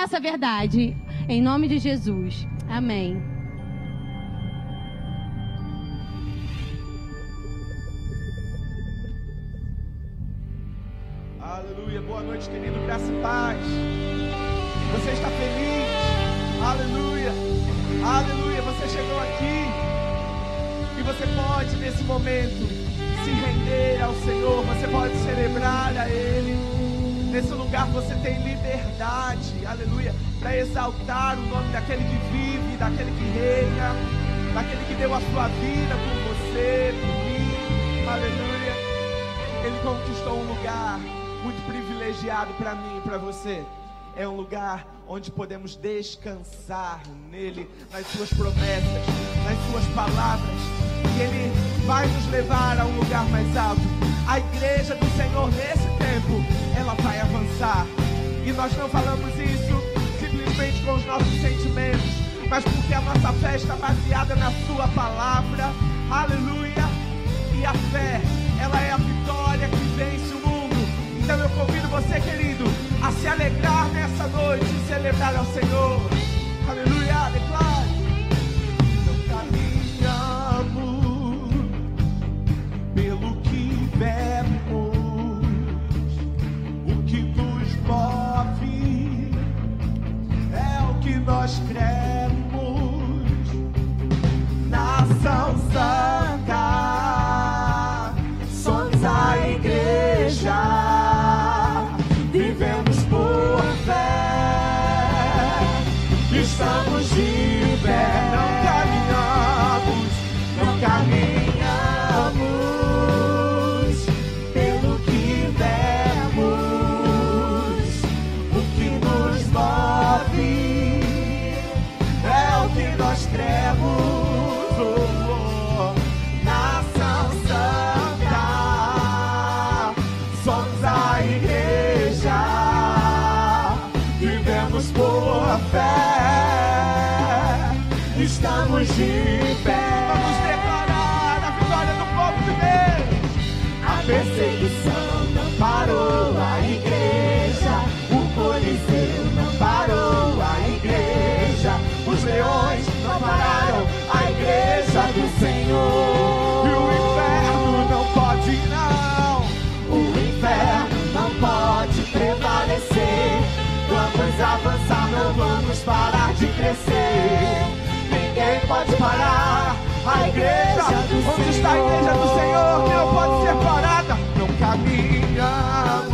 nessa verdade. Em nome de Jesus. Amém. Aleluia. Boa noite, querido. Graça e paz. Você está feliz? Aleluia. Aleluia. Você chegou aqui. E você pode, nesse momento, se render ao Senhor. Você pode celebrar a Ele. Nesse lugar você tem liberdade. Aleluia. Para exaltar o nome daquele que vive, daquele que reina, daquele que deu a sua vida por você, por mim. Aleluia. Ele conquistou um lugar muito privilegiado para mim e para você. É um lugar onde podemos descansar nele, nas suas promessas, nas suas palavras. E ele vai nos levar a um lugar mais alto. A igreja do Senhor nesse tempo, ela vai avançar. E nós não falamos isso simplesmente com os nossos sentimentos, mas porque a nossa fé está baseada na sua palavra. Aleluia! E a fé, ela é a vitória que vence o mundo. Então eu convido você, querido, a se alegrar nessa noite e celebrar ao Senhor. Aleluia, declare. Vemos, o que nos move é o que nós cremos. Nação Santa, avançar, não vamos parar de crescer. Ninguém pode parar a igreja. Onde está a igreja do Senhor que não pode ser parada? Não caminhamos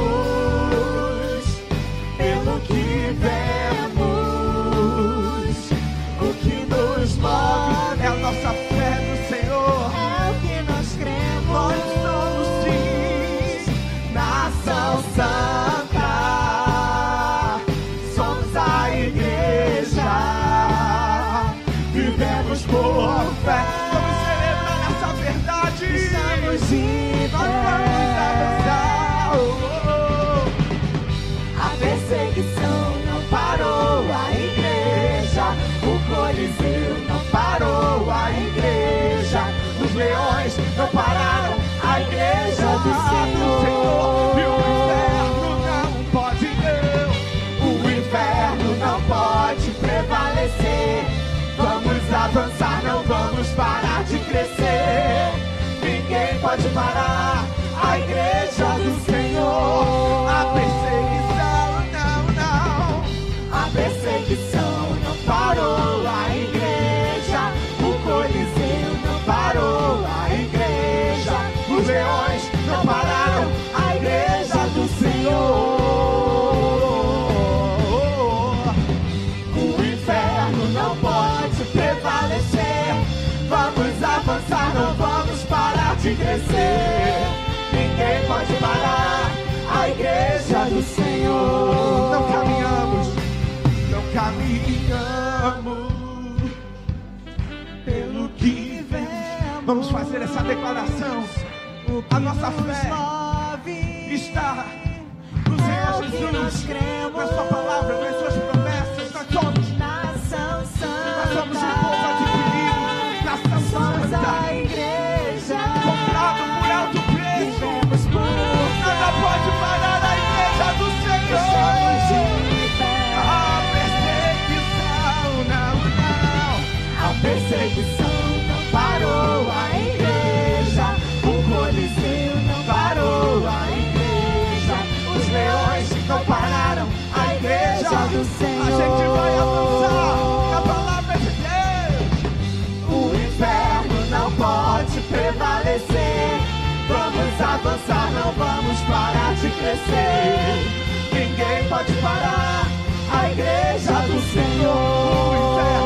pode parar a igreja do Senhor. Não caminhamos, não caminhamos pelo que vemos. Vamos fazer essa declaração. A nossa fé está no Senhor Jesus, na Sua palavra, nas Suas promessas. Do Senhor. A gente vai avançar na palavra de Deus. O inferno não pode prevalecer. Vamos avançar, não vamos parar de crescer. Ninguém pode parar a igreja do Senhor. O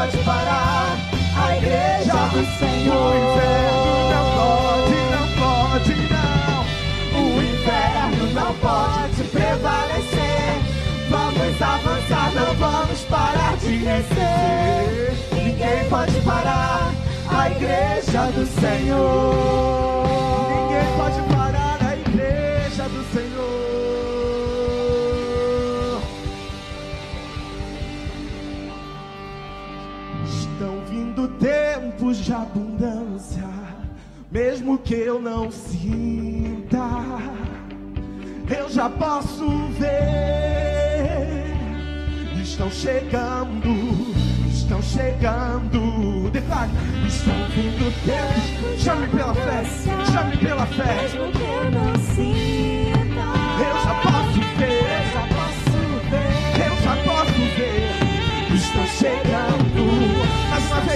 pode parar a igreja do O Senhor. inferno não pode, não pode, não. O inferno não pode prevalecer. Vamos avançar, não vamos parar de crescer. Ninguém pode parar a igreja do Senhor. Ninguém pode parar tempos de abundância, mesmo que eu não sinta, eu já posso ver. Estão chegando, estão chegando. Declare, estão vindo tempos. Chame pela fé, chame pela fé. Mesmo que eu não sinta, Eu já posso ver,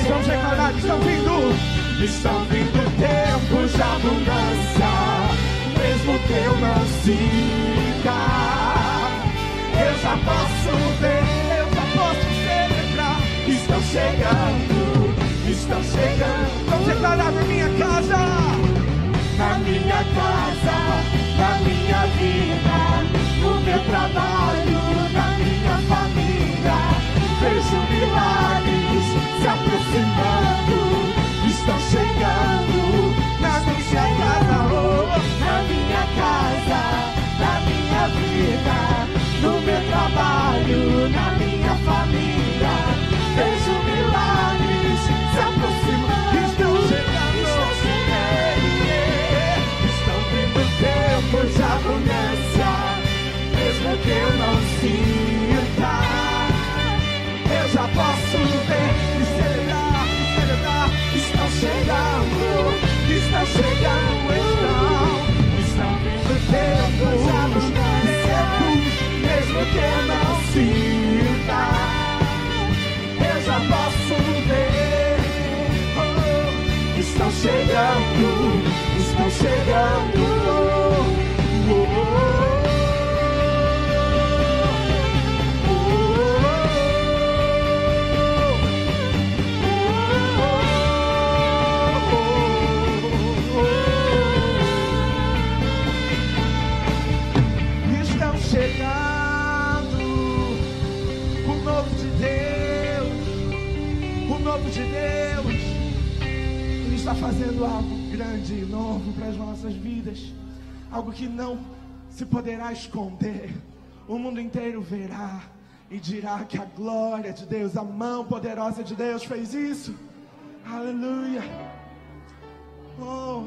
vez, vamos declarar: estão vindo. Estão vindo tempos de abundância, mesmo que eu não sinta. Eu já posso ver, Eu já posso celebrar. estão chegando, estão chegando. Vamos declarar na minha casa. Na minha casa, na minha vida, no meu trabalho, na minha família, vejo milagres se aproximando, estão chegando, Na minha casa, oh. Na minha casa, na minha vida, no meu trabalho, na minha chegando, estão chegando. Algo grande e novo para as nossas vidas, algo que não se poderá esconder. O mundo inteiro verá e dirá que a glória de Deus, a mão poderosa de Deus fez isso. Aleluia. Oh,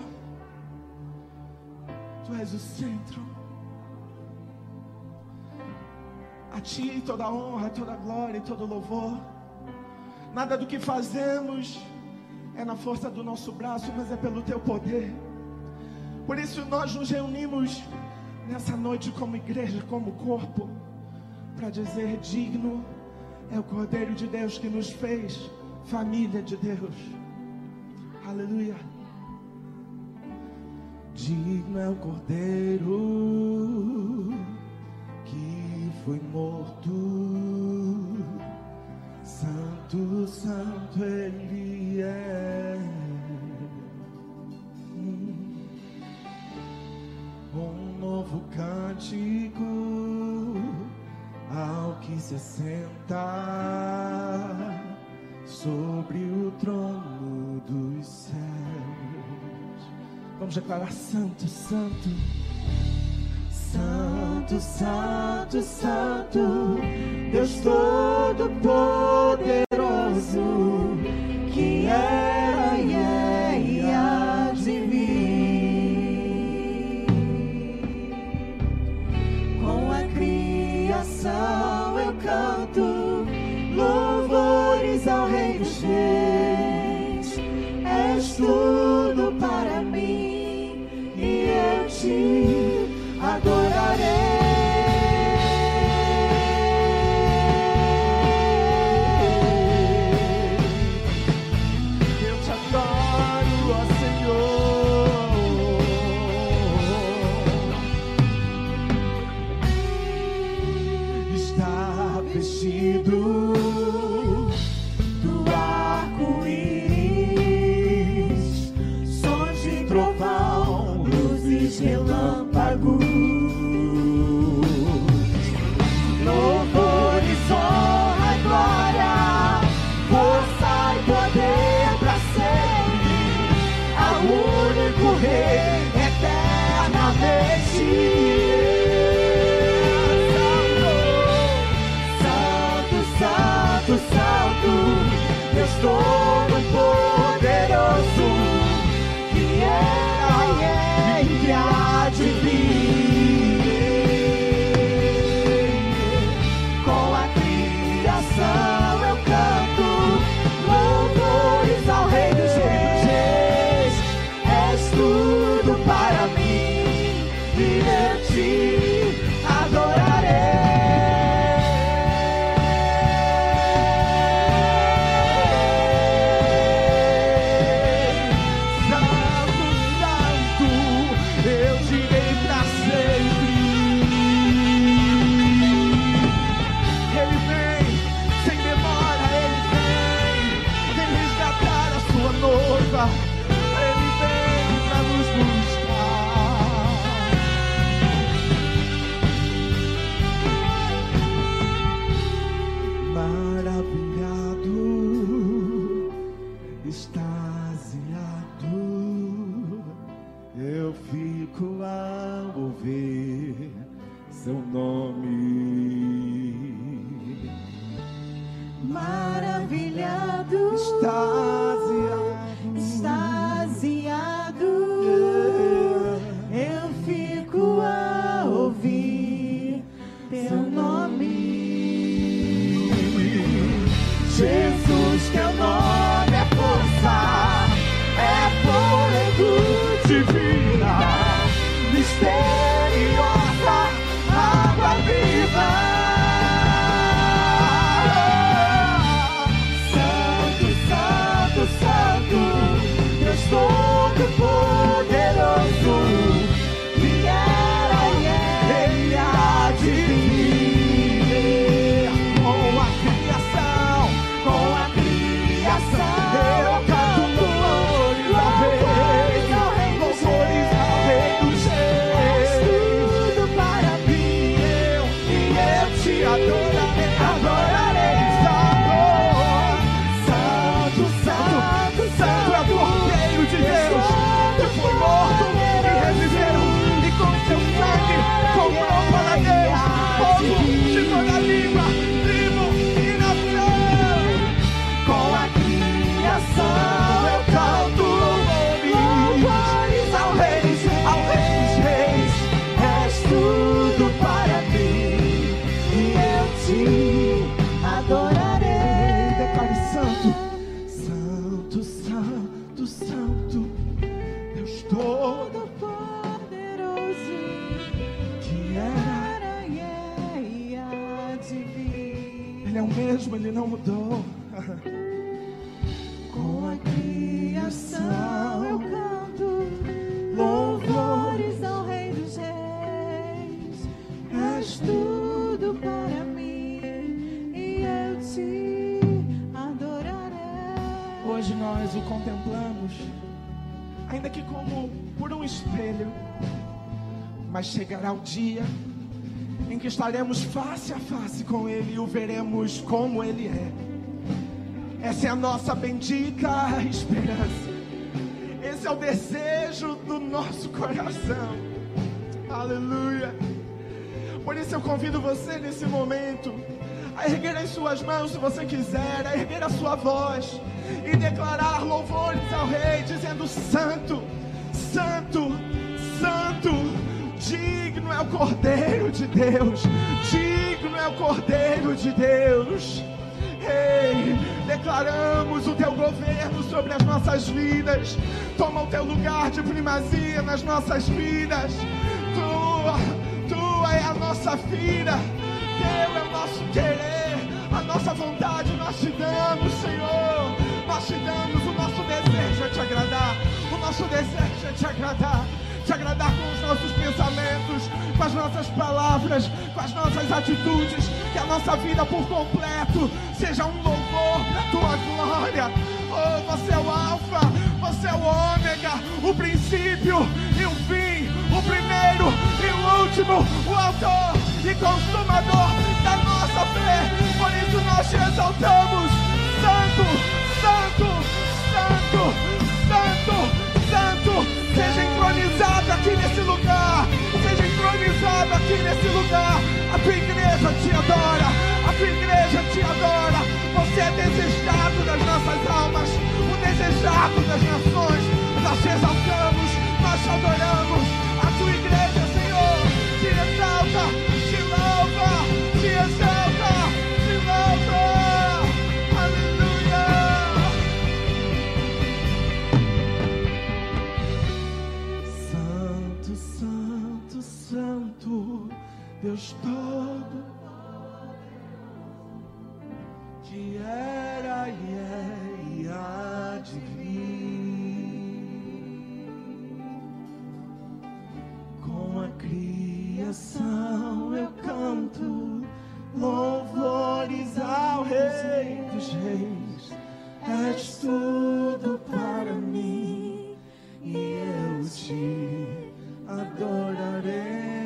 tu és o centro. A ti toda honra, toda glória e todo louvor. Nada do que fazemos é na força do nosso braço, mas é pelo teu poder. Por isso nós nos reunimos nessa noite como igreja, como corpo, para dizer: digno é o Cordeiro de Deus que nos fez família de Deus. Aleluia. Digno é o Cordeiro que foi morto. Santo, Santo Ele é. Um novo cântico ao que se senta sobre o trono dos céus. Vamos declarar Santo, Santo. Santo, Santo, Santo, Deus Todo-Poderoso, que era e é e há de vir. Com a criação eu canto louvores ao Rei dos Reis. És tu. storm. chegará o dia em que estaremos face a face com Ele e o veremos como Ele é. Essa é a nossa bendita esperança. Esse é o desejo do nosso coração. Aleluia. Por isso eu convido você nesse momento a erguer as suas mãos se você quiser, a erguer a sua voz e declarar louvores ao Rei, dizendo: Santo, Santo, Santo. Digno é o Cordeiro de Deus. Digno é o Cordeiro de Deus. Ei, declaramos o teu governo sobre as nossas vidas. Toma o teu lugar de primazia nas nossas vidas. Tua, tua é a nossa vida. Teu é o nosso querer, a nossa vontade. Nós te damos, Senhor. Nós te damos. O nosso desejo é te agradar. O nosso desejo é te agradar te agradar com os nossos pensamentos, com as nossas palavras, com as nossas atitudes, que a nossa vida por completo seja um louvor da tua glória. Oh, você é o Alfa, você é o Ômega, o princípio e o fim, o primeiro e o último, o autor e consumador da nossa fé. Por isso nós te exaltamos, Santo, Santo, Santo, Santo. Seja entronizado aqui nesse lugar. Seja entronizado aqui nesse lugar. A tua igreja te adora. A tua igreja te adora. Você é desejado das nossas almas. O desejado das nações. Nós te exaltamos. Nós te adoramos. A tua igreja, Senhor, te exalta. Deus todo que era e é e há de com a criação eu canto louvores ao Rei dos Reis. És tudo para mim e eu te adorarei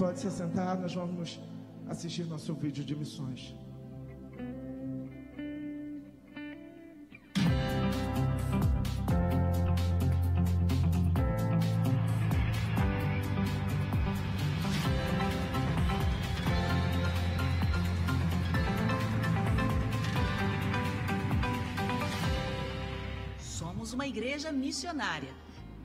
pode se sentar, nós vamos assistir nosso vídeo de missões. Somos uma igreja missionária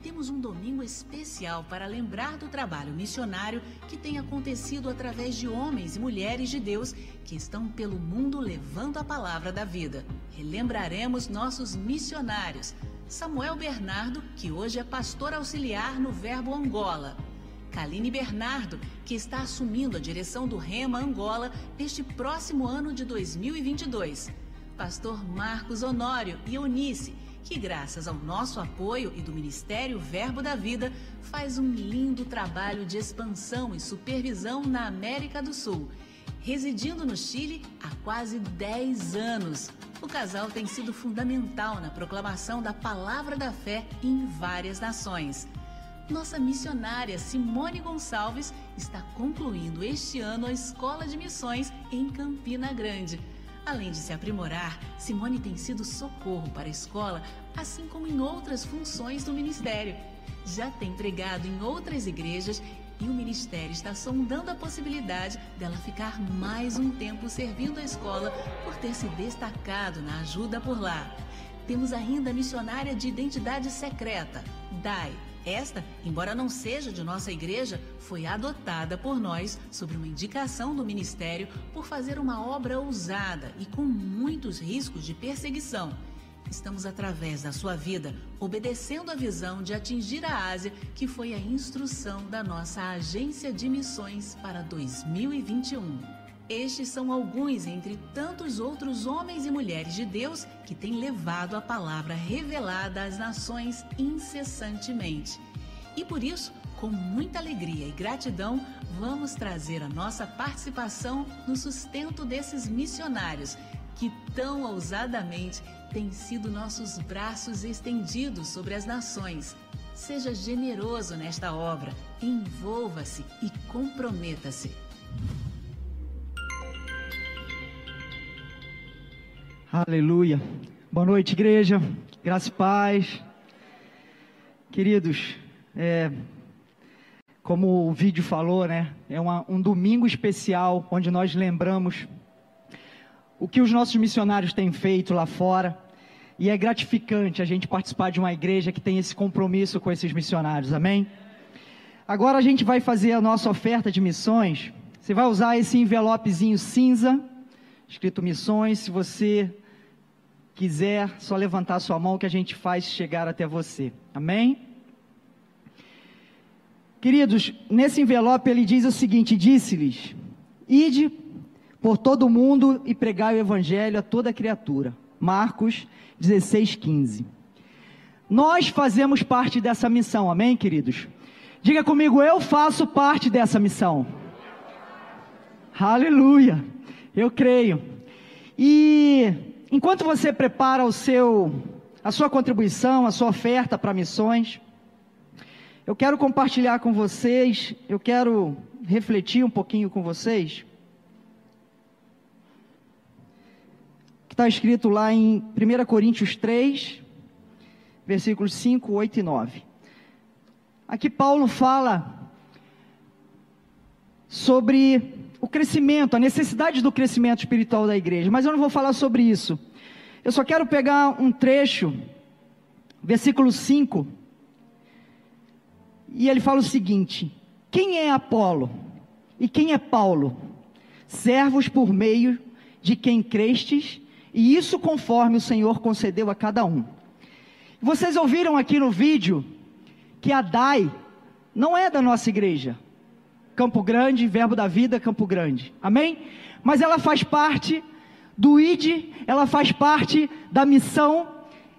temos um domingo especial para lembrar do trabalho missionário que tem acontecido através de homens e mulheres de Deus que estão pelo mundo levando a palavra da vida. Relembraremos nossos missionários. Samuel Bernardo, que hoje é pastor auxiliar no Verbo Angola. Kaline Bernardo, que está assumindo a direção do Rema Angola neste próximo ano de 2022. Pastor Marcos Honório e Eunice, que, graças ao nosso apoio e do Ministério Verbo da Vida, faz um lindo trabalho de expansão e supervisão na América do Sul. Residindo no Chile há quase 10 anos, o casal tem sido fundamental na proclamação da palavra da fé em várias nações. Nossa missionária Simone Gonçalves está concluindo este ano a Escola de Missões em Campina Grande Além de se aprimorar, Simone tem sido socorro para a escola, assim como em outras funções do ministério. Já tem pregado em outras igrejas e o ministério está sondando a possibilidade dela ficar mais um tempo servindo a escola por ter se destacado na ajuda por lá. Temos ainda a missionária de identidade secreta, Dai esta, embora não seja de nossa igreja, foi adotada por nós sobre uma indicação do ministério por fazer uma obra ousada e com muitos riscos de perseguição. Estamos, através da sua vida, obedecendo a visão de atingir a Ásia, que foi a instrução da nossa agência de missões para 2021. Estes são alguns entre tantos outros homens e mulheres de Deus que têm levado a palavra revelada às nações incessantemente. E por isso, com muita alegria e gratidão, vamos trazer a nossa participação no sustento desses missionários que tão ousadamente têm sido nossos braços estendidos sobre as nações. Seja generoso nesta obra, envolva-se e comprometa-se. Aleluia. Boa noite, igreja. Graça e paz. Queridos, é, como o vídeo falou, né? É uma, um domingo especial onde nós lembramos o que os nossos missionários têm feito lá fora. E é gratificante a gente participar de uma igreja que tem esse compromisso com esses missionários, amém? Agora a gente vai fazer a nossa oferta de missões. Você vai usar esse envelopezinho cinza, escrito missões. Se você quiser, só levantar sua mão que a gente faz chegar até você. Amém? Queridos, nesse envelope ele diz o seguinte: Disse-lhes: Ide por todo o mundo e pregai o evangelho a toda criatura. Marcos 16, 15. Nós fazemos parte dessa missão, amém, queridos? Diga comigo, eu faço parte dessa missão. Aleluia, eu creio. E enquanto você prepara o seu, a sua contribuição, a sua oferta para missões, eu quero compartilhar com vocês, eu quero refletir um pouquinho com vocês. Que está escrito lá em 1 Coríntios 3, versículos 5, 8 e 9. Aqui Paulo fala sobre o crescimento, a necessidade do crescimento espiritual da igreja, mas eu não vou falar sobre isso. Eu só quero pegar um trecho, versículo 5 e ele fala o seguinte: Quem é Apolo? E quem é Paulo? Servos por meio de quem crestes, e isso conforme o Senhor concedeu a cada um. Vocês ouviram aqui no vídeo que a DAI não é da nossa igreja. Campo Grande, Verbo da Vida, Campo Grande. Amém? Mas ela faz parte do ID, ela faz parte da missão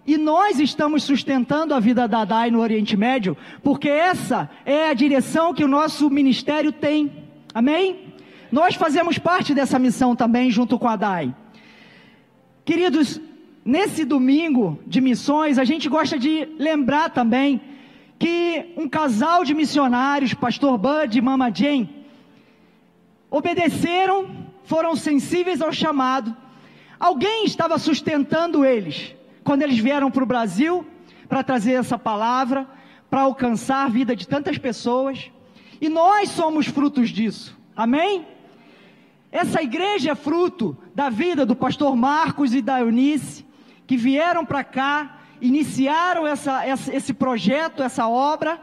e nós estamos sustentando a vida da DAI no Oriente Médio, porque essa é a direção que o nosso ministério tem. Amém? Nós fazemos parte dessa missão também, junto com a DAI. Queridos, nesse domingo de missões, a gente gosta de lembrar também que um casal de missionários, Pastor Bud e Mama Jane, obedeceram, foram sensíveis ao chamado. Alguém estava sustentando eles quando eles vieram para o Brasil para trazer essa palavra, para alcançar a vida de tantas pessoas, e nós somos frutos disso, amém? Essa igreja é fruto da vida do pastor Marcos e da Eunice, que vieram para cá, iniciaram essa, essa, esse projeto, essa obra,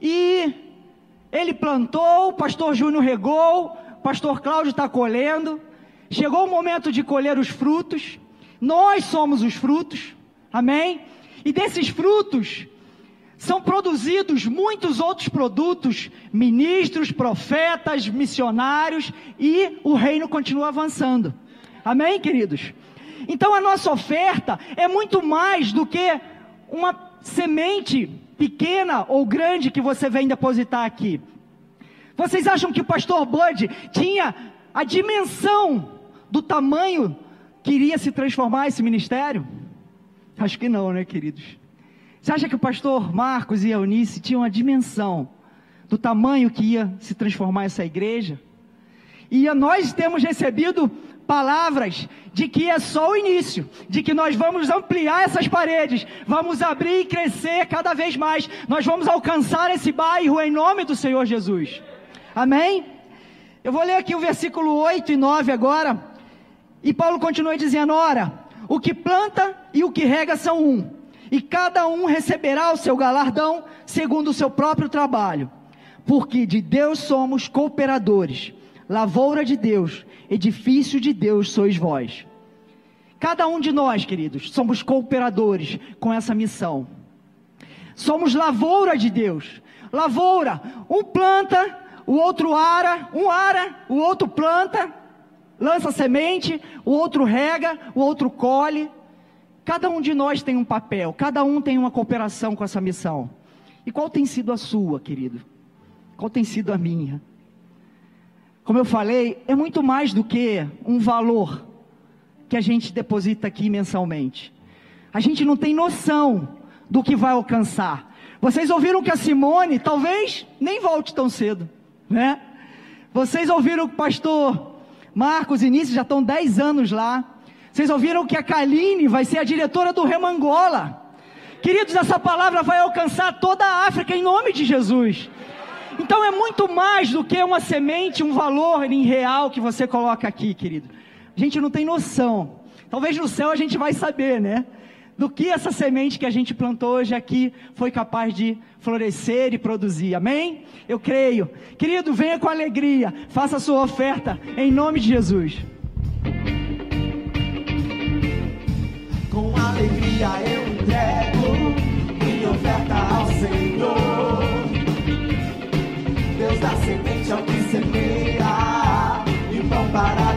e ele plantou, o pastor Júnior regou, o pastor Cláudio está colhendo, chegou o momento de colher os frutos, nós somos os frutos, amém? E desses frutos são produzidos muitos outros produtos, ministros, profetas, missionários, e o reino continua avançando. Amém, queridos? Então a nossa oferta é muito mais do que uma semente pequena ou grande que você vem depositar aqui. Vocês acham que o pastor Bud tinha a dimensão do tamanho Queria se transformar esse ministério? Acho que não, né, queridos? Você acha que o pastor Marcos e Eunice tinham a dimensão do tamanho que ia se transformar essa igreja? E nós temos recebido palavras de que é só o início, de que nós vamos ampliar essas paredes, vamos abrir e crescer cada vez mais, nós vamos alcançar esse bairro em nome do Senhor Jesus. Amém? Eu vou ler aqui o versículo 8 e 9 agora. E Paulo continua dizendo: Ora, o que planta e o que rega são um, e cada um receberá o seu galardão segundo o seu próprio trabalho, porque de Deus somos cooperadores, lavoura de Deus, edifício de Deus sois vós. Cada um de nós, queridos, somos cooperadores com essa missão. Somos lavoura de Deus. Lavoura, um planta, o outro ara, um ara, o outro planta, lança semente, o outro rega, o outro colhe. Cada um de nós tem um papel, cada um tem uma cooperação com essa missão. E qual tem sido a sua, querido? Qual tem sido a minha? Como eu falei, é muito mais do que um valor que a gente deposita aqui mensalmente. A gente não tem noção do que vai alcançar. Vocês ouviram que a Simone talvez nem volte tão cedo, né? Vocês ouviram que o pastor Marcos e Início já estão 10 anos lá. Vocês ouviram que a Kaline vai ser a diretora do Remangola. Queridos, essa palavra vai alcançar toda a África em nome de Jesus. Então é muito mais do que uma semente, um valor em real que você coloca aqui, querido. A gente não tem noção. Talvez no céu a gente vai saber, né? do que essa semente que a gente plantou hoje aqui foi capaz de florescer e produzir. Amém? Eu creio. Querido, venha com alegria, faça a sua oferta em nome de Jesus. Com alegria eu entrego minha oferta ao Senhor. Deus dá semente ao que semeia e pão para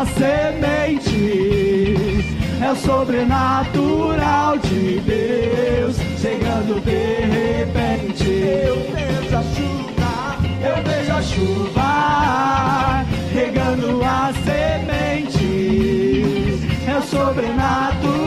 a semente. É o sobrenatural de Deus chegando de repente. Eu vejo a chuva, Eu vejo a chuva regando a semente. É o sobrenatural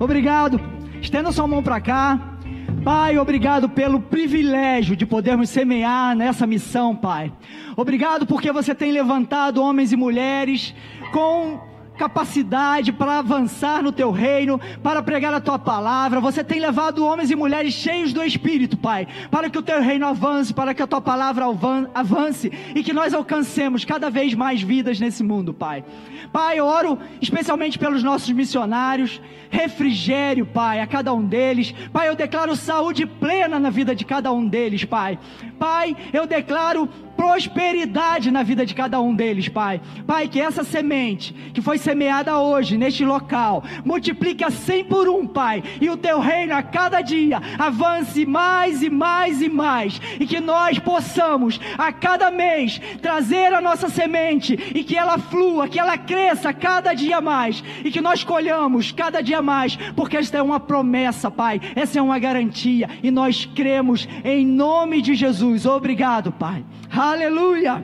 Obrigado. Estenda sua mão para cá. Pai, obrigado pelo privilégio de podermos semear nessa missão, Pai. Obrigado porque você tem levantado homens e mulheres com capacidade para avançar no teu reino, para pregar a tua palavra. Você tem levado homens e mulheres cheios do Espírito, Pai, para que o teu reino avance, para que a tua palavra avan- avance e que nós alcancemos cada vez mais vidas nesse mundo, Pai. Pai, eu oro especialmente pelos nossos missionários, refrigério, Pai, a cada um deles. Pai, eu declaro saúde plena na vida de cada um deles, Pai. Pai, eu declaro prosperidade na vida de cada um deles, Pai. Pai, que essa semente que foi semeada hoje neste local multiplique a cem por um, Pai, e o teu reino a cada dia avance mais e mais e mais, e que nós possamos a cada mês trazer a nossa semente e que ela flua, que ela cresça cada dia mais, e que nós colhamos cada dia mais, porque esta é uma promessa, Pai, essa é uma garantia, e nós cremos em nome de Jesus. Obrigado, Pai. Aleluia.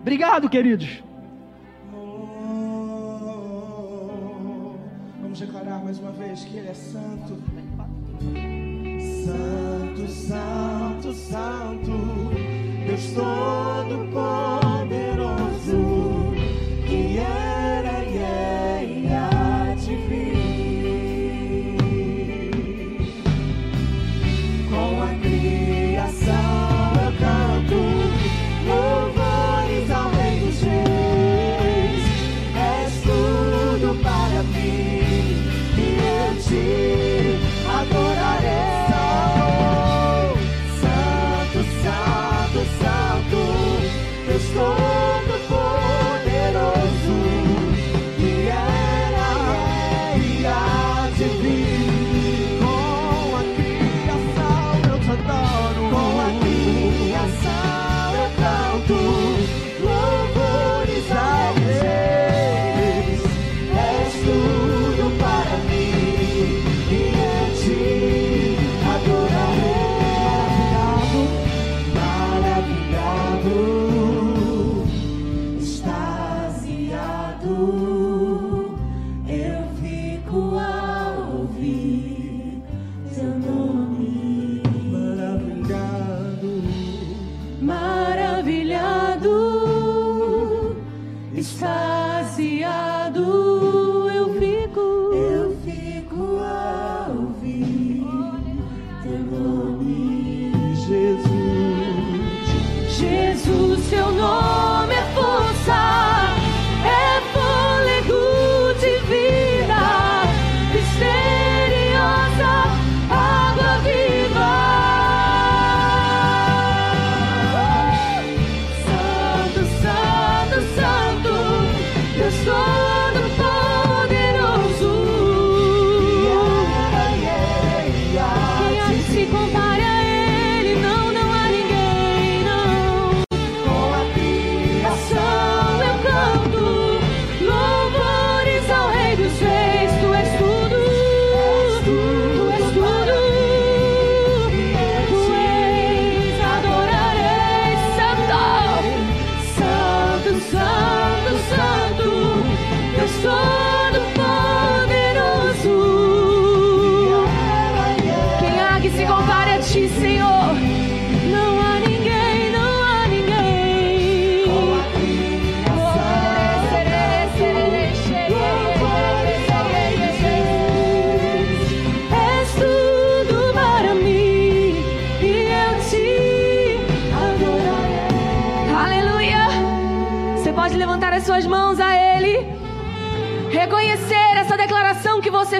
Obrigado, queridos. Vamos declarar mais uma vez que Ele é santo. Santo, Santo, Santo, Deus Todo-Poderoso,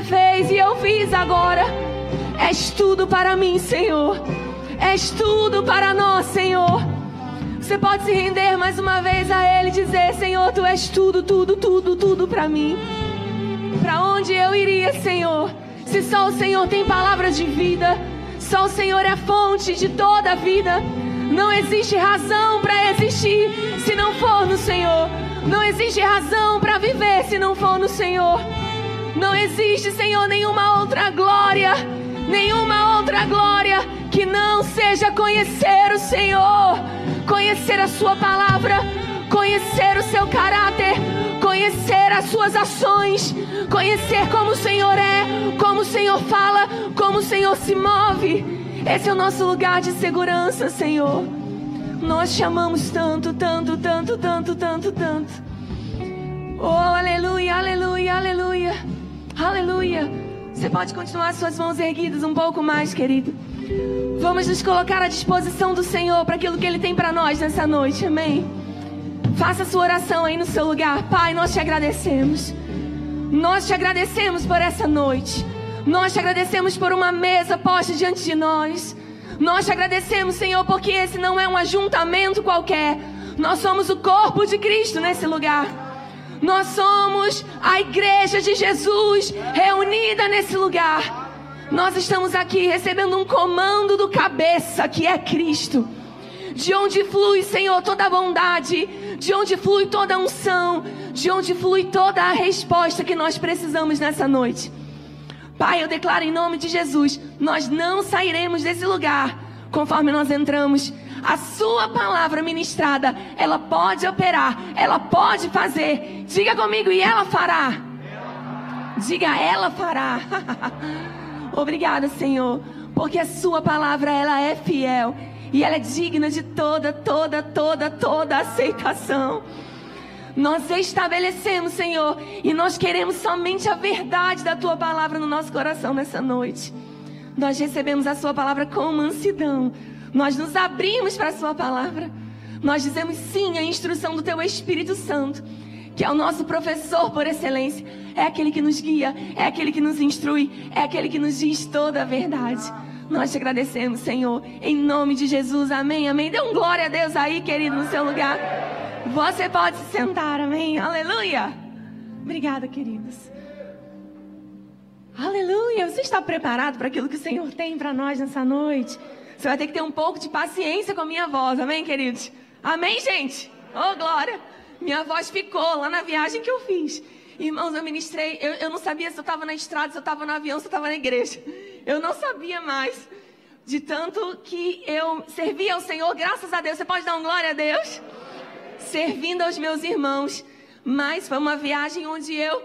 fez e eu fiz agora. És tudo para mim, Senhor. És tudo para nós, Senhor. Você pode se render mais uma vez a Ele e dizer: Senhor, Tu és tudo, tudo, tudo, tudo para mim. Para onde eu iria, Senhor? Se só o Senhor tem palavras de vida, só o Senhor é fonte de toda a vida. Não existe razão para existir se não for no Senhor. Não existe razão para viver se não for no Senhor. Não existe, Senhor, nenhuma outra glória, nenhuma outra glória que não seja conhecer o Senhor, conhecer a Sua palavra, conhecer o seu caráter, conhecer as suas ações, conhecer como o Senhor é, como o Senhor fala, como o Senhor se move. Esse é o nosso lugar de segurança, Senhor. Nós te amamos tanto, tanto, tanto, tanto, tanto, tanto. Oh, aleluia, aleluia, aleluia, aleluia. Você pode continuar suas mãos erguidas um pouco mais, querido. Vamos nos colocar à disposição do Senhor para aquilo que Ele tem para nós nessa noite, amém? Faça sua oração aí no seu lugar. Pai, nós te agradecemos. Nós te agradecemos por essa noite. Nós te agradecemos por uma mesa posta diante de nós. Nós te agradecemos, Senhor, porque esse não é um ajuntamento qualquer. Nós somos o corpo de Cristo nesse lugar. Nós somos a igreja de Jesus reunida nesse lugar. Nós estamos aqui recebendo um comando do cabeça, que é Cristo. De onde flui, Senhor, toda a bondade, de onde flui toda a unção, de onde flui toda a resposta que nós precisamos nessa noite. Pai, eu declaro em nome de Jesus, nós não sairemos desse lugar conforme nós entramos. A sua palavra ministrada, ela pode operar, ela pode fazer. Diga comigo, e ela fará. Diga, ela fará. Obrigada, Senhor, porque a sua palavra ela é fiel e ela é digna de toda, toda, toda, toda aceitação. Nós estabelecemos, Senhor, e nós queremos somente a verdade da tua palavra no nosso coração nessa noite. Nós recebemos a sua palavra com mansidão. Nós nos abrimos para a sua palavra. Nós dizemos sim à instrução do teu Espírito Santo, que é o nosso professor por excelência. É aquele que nos guia, é aquele que nos instrui, é aquele que nos diz toda a verdade. Nós te agradecemos, Senhor, em nome de Jesus. Amém, amém. Dê um glória a Deus aí, querido, no seu lugar. Você pode se sentar, amém? Aleluia. Obrigada, queridos. Aleluia. Você está preparado para aquilo que o Senhor tem para nós nessa noite? Você vai ter que ter um pouco de paciência com a minha voz, amém, queridos? Amém, gente? Oh, glória. Minha voz ficou lá na viagem que eu fiz. Irmãos, eu ministrei. Eu, eu não sabia se eu estava na estrada, se eu estava no avião, se eu estava na igreja. Eu não sabia mais. De tanto que eu servia ao Senhor, graças a Deus. Você pode dar um glória a Deus? servindo aos meus irmãos. Mas foi uma viagem onde eu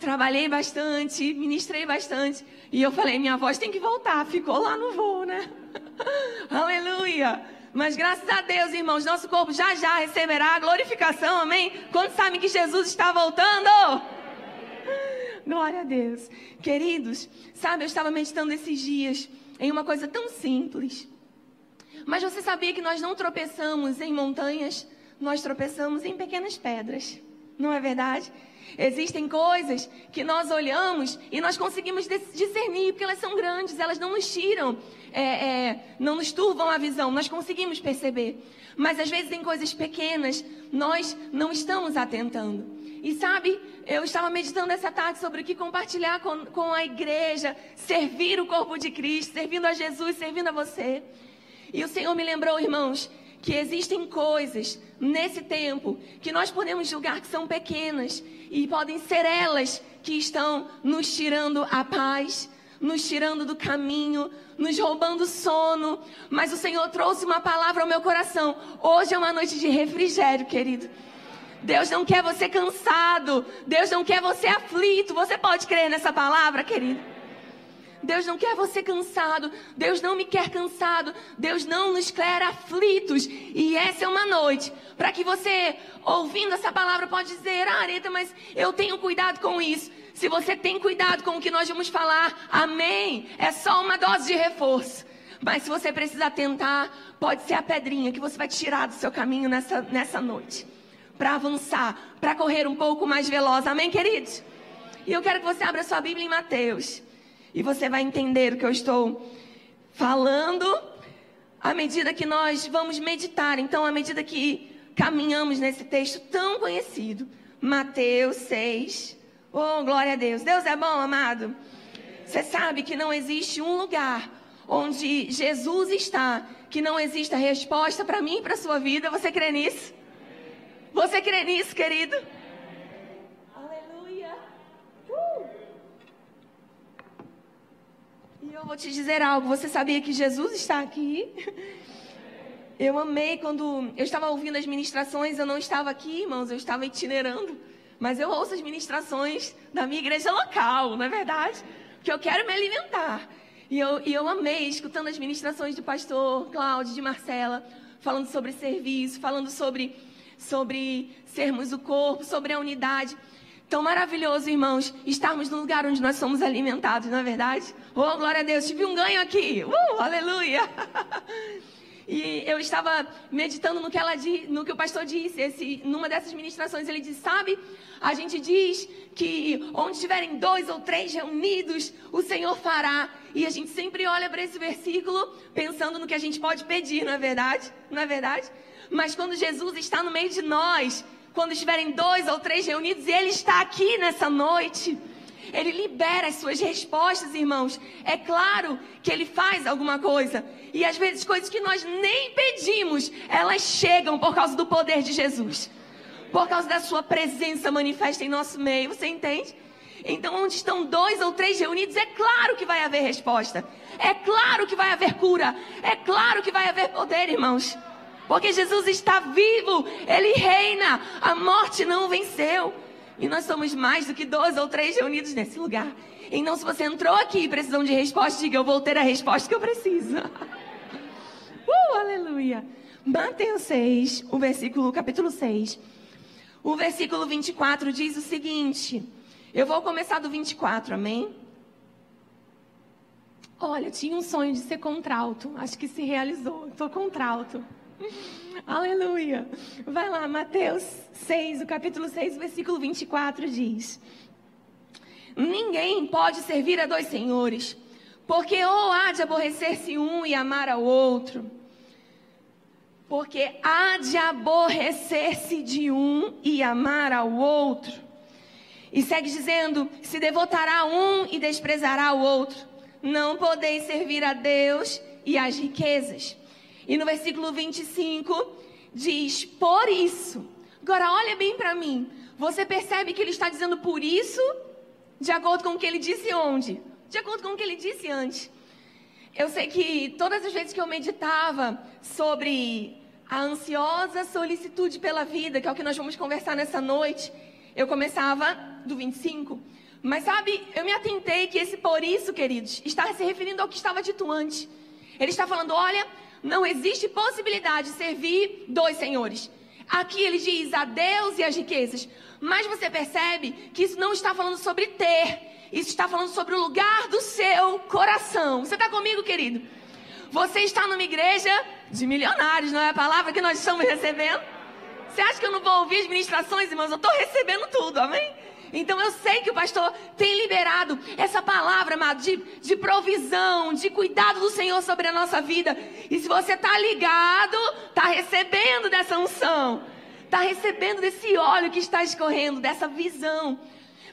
trabalhei bastante, ministrei bastante. E eu falei, minha voz tem que voltar. Ficou lá no voo, né? Aleluia. Mas graças a Deus, irmãos, nosso corpo já já receberá a glorificação, amém? Quando sabem que Jesus está voltando? Glória a Deus. Queridos, sabe, eu estava meditando esses dias em uma coisa tão simples. Mas você sabia que nós não tropeçamos em montanhas? nós tropeçamos em pequenas pedras. Não é verdade? Existem coisas que nós olhamos e nós conseguimos discernir, porque elas são grandes, elas não nos tiram, é, é, não nos turvam a visão, nós conseguimos perceber. Mas às vezes em coisas pequenas, nós não estamos atentando. E sabe, eu estava meditando essa tarde sobre o que compartilhar com, com a igreja, servir o corpo de Cristo, servindo a Jesus, servindo a você. E o Senhor me lembrou, irmãos, que existem coisas nesse tempo que nós podemos julgar que são pequenas e podem ser elas que estão nos tirando a paz, nos tirando do caminho, nos roubando sono. Mas o Senhor trouxe uma palavra ao meu coração. Hoje é uma noite de refrigério, querido. Deus não quer você cansado. Deus não quer você aflito. Você pode crer nessa palavra, querido? Deus não quer você cansado. Deus não me quer cansado. Deus não nos quer aflitos. E essa é uma noite para que você, ouvindo essa palavra, pode dizer: Ah, Areta, mas eu tenho cuidado com isso. Se você tem cuidado com o que nós vamos falar, amém. É só uma dose de reforço. Mas se você precisa tentar, pode ser a pedrinha que você vai tirar do seu caminho nessa, nessa noite. Para avançar, para correr um pouco mais veloz. Amém, queridos? E eu quero que você abra sua Bíblia em Mateus. E você vai entender o que eu estou falando à medida que nós vamos meditar. Então, à medida que caminhamos nesse texto tão conhecido, Mateus 6. Oh, glória a Deus. Deus é bom, amado. Você sabe que não existe um lugar onde Jesus está que não exista resposta para mim e para sua vida. Você crê nisso? Você crê nisso, querido? Eu vou te dizer algo. Você sabia que Jesus está aqui? Eu amei quando eu estava ouvindo as ministrações. Eu não estava aqui, irmãos. Eu estava itinerando. Mas eu ouço as ministrações da minha igreja local, não é verdade? Porque eu quero me alimentar. E eu, e eu amei escutando as ministrações do pastor Cláudio, de Marcela, falando sobre serviço, falando sobre, sobre sermos o corpo, sobre a unidade. Tão maravilhoso, irmãos, estarmos no lugar onde nós somos alimentados, não é verdade? Oh, glória a Deus, tive um ganho aqui. Uh, aleluia! E eu estava meditando no que, ela, no que o pastor disse. Esse, numa dessas ministrações, ele disse: Sabe, a gente diz que onde estiverem dois ou três reunidos, o Senhor fará. E a gente sempre olha para esse versículo pensando no que a gente pode pedir, não é verdade? Não é verdade? Mas quando Jesus está no meio de nós, quando estiverem dois ou três reunidos, e Ele está aqui nessa noite. Ele libera as suas respostas, irmãos. É claro que ele faz alguma coisa. E às vezes coisas que nós nem pedimos, elas chegam por causa do poder de Jesus. Por causa da sua presença manifesta em nosso meio. Você entende? Então, onde estão dois ou três reunidos, é claro que vai haver resposta. É claro que vai haver cura. É claro que vai haver poder, irmãos. Porque Jesus está vivo, ele reina, a morte não venceu. E nós somos mais do que dois ou três reunidos nesse lugar. Então, se você entrou aqui e precisou de resposta, diga: Eu vou ter a resposta que eu preciso. uh, aleluia. Mateus 6, o versículo, capítulo 6. O versículo 24 diz o seguinte. Eu vou começar do 24, amém? Olha, tinha um sonho de ser contralto. Acho que se realizou. Estou contralto. Aleluia. Vai lá, Mateus 6, o capítulo 6, versículo 24 diz: Ninguém pode servir a dois senhores, porque ou há de aborrecer-se um e amar ao outro, porque há de aborrecer-se de um e amar ao outro. E segue dizendo: se devotará a um e desprezará o outro. Não podeis servir a Deus e às riquezas. E no versículo 25 diz: Por isso. Agora, olha bem para mim. Você percebe que ele está dizendo por isso, de acordo com o que ele disse onde? De acordo com o que ele disse antes. Eu sei que todas as vezes que eu meditava sobre a ansiosa solicitude pela vida, que é o que nós vamos conversar nessa noite, eu começava do 25. Mas sabe, eu me atentei que esse por isso, queridos, está se referindo ao que estava dito antes. Ele está falando: olha, não existe possibilidade de servir dois senhores. Aqui ele diz a Deus e as riquezas. Mas você percebe que isso não está falando sobre ter. Isso está falando sobre o lugar do seu coração. Você está comigo, querido? Você está numa igreja de milionários, não é a palavra que nós estamos recebendo? Você acha que eu não vou ouvir as ministrações, irmãos? Eu estou recebendo tudo, amém? Então eu sei que o pastor tem liberado essa palavra, amado, de, de provisão, de cuidado do Senhor sobre a nossa vida. E se você está ligado, está recebendo dessa unção, está recebendo desse óleo que está escorrendo, dessa visão.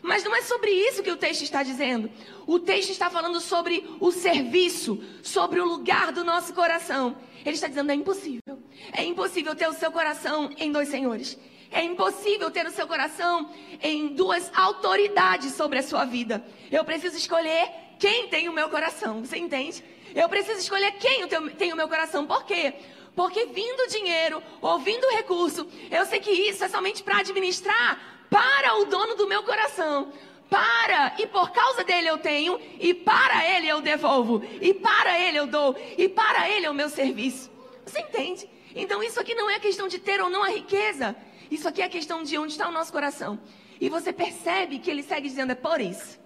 Mas não é sobre isso que o texto está dizendo. O texto está falando sobre o serviço, sobre o lugar do nosso coração. Ele está dizendo: é impossível. É impossível ter o seu coração em dois senhores. É impossível ter o seu coração em duas autoridades sobre a sua vida. Eu preciso escolher quem tem o meu coração. Você entende? Eu preciso escolher quem tem o meu coração. Por quê? Porque vindo dinheiro ou vindo recurso, eu sei que isso é somente para administrar para o dono do meu coração. Para, e por causa dele eu tenho, e para ele eu devolvo, e para ele eu dou, e para ele é o meu serviço. Você entende? Então isso aqui não é questão de ter ou não a riqueza. Isso aqui é questão de onde está o nosso coração. E você percebe que ele segue dizendo: é por isso.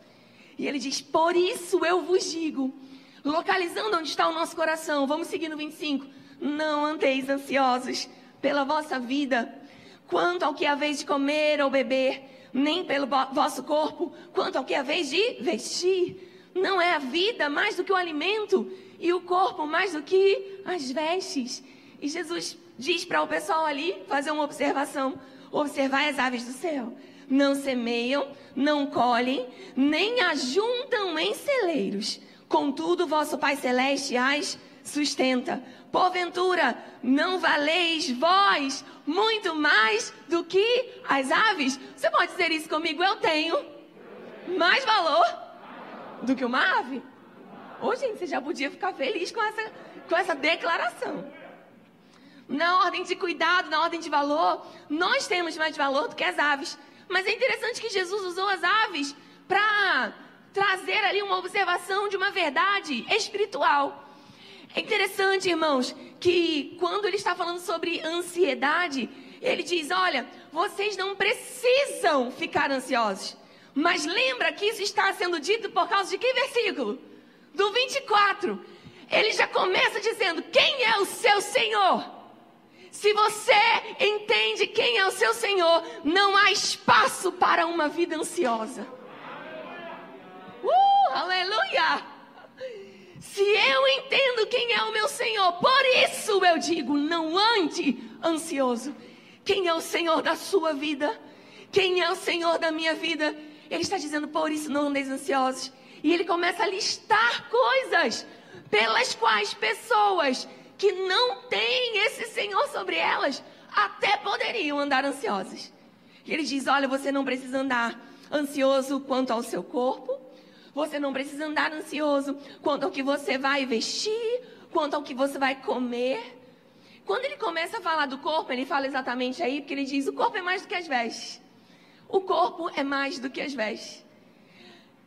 E ele diz: por isso eu vos digo. Localizando onde está o nosso coração. Vamos seguir no 25. Não andeis ansiosos pela vossa vida, quanto ao que haveis de comer ou beber, nem pelo vosso corpo, quanto ao que é a vez de vestir. Não é a vida mais do que o alimento e o corpo mais do que as vestes. E Jesus diz para o pessoal ali fazer uma observação: observar as aves do céu. Não semeiam, não colhem, nem ajuntam em celeiros. Contudo, vosso Pai Celeste as sustenta. Porventura, não valeis vós muito mais do que as aves? Você pode dizer isso comigo? Eu tenho mais valor do que uma ave. Ô, gente, você já podia ficar feliz com essa, com essa declaração. Na ordem de cuidado, na ordem de valor, nós temos mais valor do que as aves. Mas é interessante que Jesus usou as aves para trazer ali uma observação de uma verdade espiritual. É interessante, irmãos, que quando ele está falando sobre ansiedade, ele diz: Olha, vocês não precisam ficar ansiosos. Mas lembra que isso está sendo dito por causa de que versículo? Do 24. Ele já começa dizendo: Quem é o seu Senhor? Se você entende quem é o seu Senhor, não há espaço para uma vida ansiosa. Uh, aleluia! Se eu entendo quem é o meu Senhor, por isso eu digo: não ande ansioso. Quem é o Senhor da sua vida? Quem é o Senhor da minha vida? Ele está dizendo: por isso não andeis ansiosos. E ele começa a listar coisas pelas quais pessoas que não têm esse Senhor sobre elas até poderiam andar ansiosas. E ele diz: olha, você não precisa andar ansioso quanto ao seu corpo, você não precisa andar ansioso quanto ao que você vai vestir, quanto ao que você vai comer. Quando ele começa a falar do corpo, ele fala exatamente aí, porque ele diz: o corpo é mais do que as vestes. O corpo é mais do que as vestes.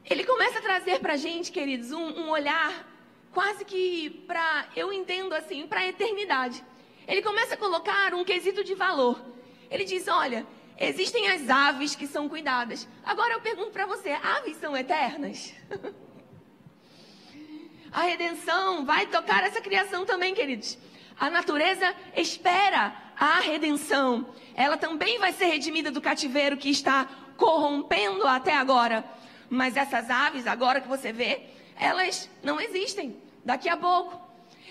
Ele começa a trazer para a gente, queridos, um, um olhar quase que para, eu entendo assim, para a eternidade. Ele começa a colocar um quesito de valor. Ele diz: olha, Existem as aves que são cuidadas. Agora eu pergunto para você: aves são eternas? A redenção vai tocar essa criação também, queridos. A natureza espera a redenção. Ela também vai ser redimida do cativeiro que está corrompendo até agora. Mas essas aves, agora que você vê, elas não existem. Daqui a pouco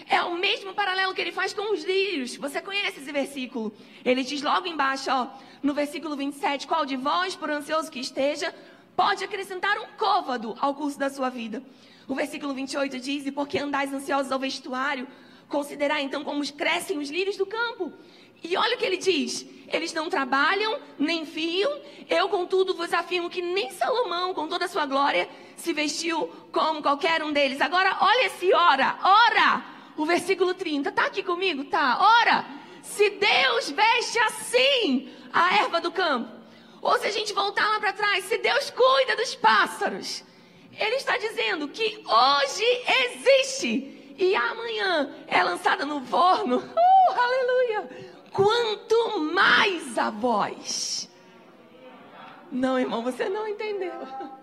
é o mesmo paralelo que ele faz com os lírios. Você conhece esse versículo? Ele diz logo embaixo, ó, no versículo 27, qual de vós, por ansioso que esteja, pode acrescentar um côvado ao curso da sua vida? O versículo 28 diz: E porque andais ansiosos ao vestuário, considerai então como crescem os lírios do campo. E olha o que ele diz: eles não trabalham, nem fiam. Eu, contudo, vos afirmo que nem Salomão, com toda a sua glória, se vestiu como qualquer um deles. Agora, olha esse ora, ora o versículo 30. Tá aqui comigo? Tá. Ora, se Deus veste assim a erva do campo, ou se a gente voltar lá para trás, se Deus cuida dos pássaros, ele está dizendo que hoje existe e amanhã é lançada no forno. Uh, aleluia! Quanto mais a voz. Não, irmão, você não entendeu.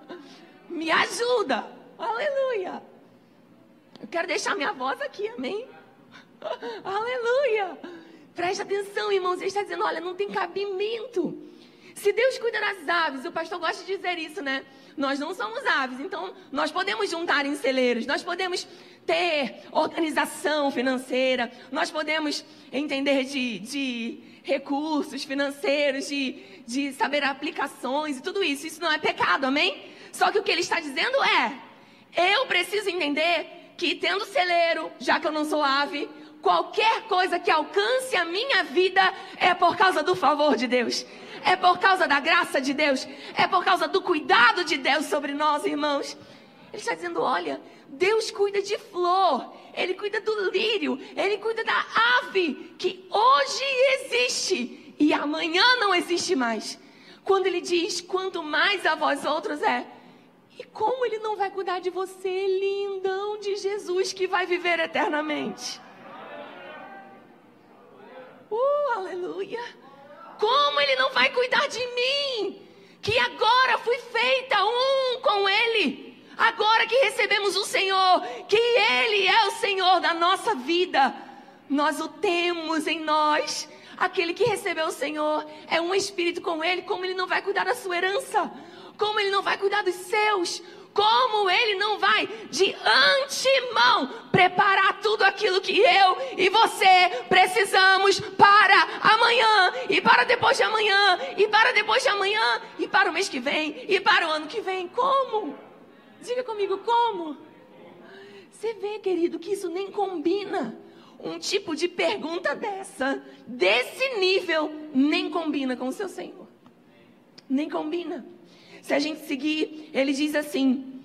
Me ajuda. Aleluia. Eu quero deixar minha voz aqui, amém? Aleluia! Preste atenção, irmãos. Ele está dizendo: olha, não tem cabimento. Se Deus cuida das aves, o pastor gosta de dizer isso, né? Nós não somos aves, então nós podemos juntar em celeiros, nós podemos ter organização financeira, nós podemos entender de, de recursos financeiros, de, de saber aplicações e tudo isso. Isso não é pecado, amém? Só que o que ele está dizendo é: eu preciso entender que tendo celeiro, já que eu não sou ave, qualquer coisa que alcance a minha vida é por causa do favor de Deus. É por causa da graça de Deus. É por causa do cuidado de Deus sobre nós, irmãos. Ele está dizendo: olha, Deus cuida de flor, Ele cuida do lírio, Ele cuida da ave que hoje existe e amanhã não existe mais. Quando Ele diz: quanto mais a vós outros é, e como ele não vai cuidar de você, lindão de Jesus, que vai viver eternamente? Uh, aleluia! Como ele não vai cuidar de mim? Que agora fui feita um com ele. Agora que recebemos o Senhor, que ele é o Senhor da nossa vida, nós o temos em nós. Aquele que recebeu o Senhor é um espírito com ele, como ele não vai cuidar da sua herança? Como ele não vai cuidar dos seus? Como ele não vai de antemão preparar tudo aquilo que eu e você precisamos para amanhã e para depois de amanhã e para depois de amanhã e para o mês que vem e para o ano que vem? Como? Diga comigo como? Você vê, querido, que isso nem combina. Um tipo de pergunta dessa, desse nível, nem combina com o seu Senhor. Nem combina. Se a gente seguir, ele diz assim: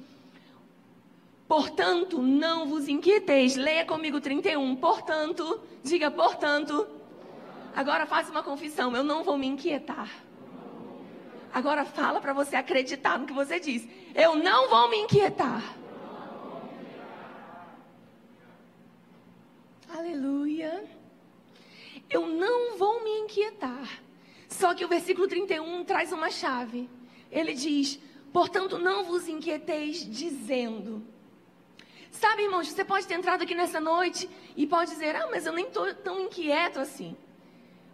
Portanto, não vos inquieteis. Leia comigo 31. Portanto, diga portanto. Agora faça uma confissão, eu não vou me inquietar. Agora fala para você acreditar no que você diz. Eu não vou me inquietar. Aleluia. Eu não vou me inquietar. Só que o versículo 31 traz uma chave ele diz: portanto, não vos inquieteis dizendo. Sabe, irmãos, você pode ter entrado aqui nessa noite e pode dizer: ah, mas eu nem estou tão inquieto assim,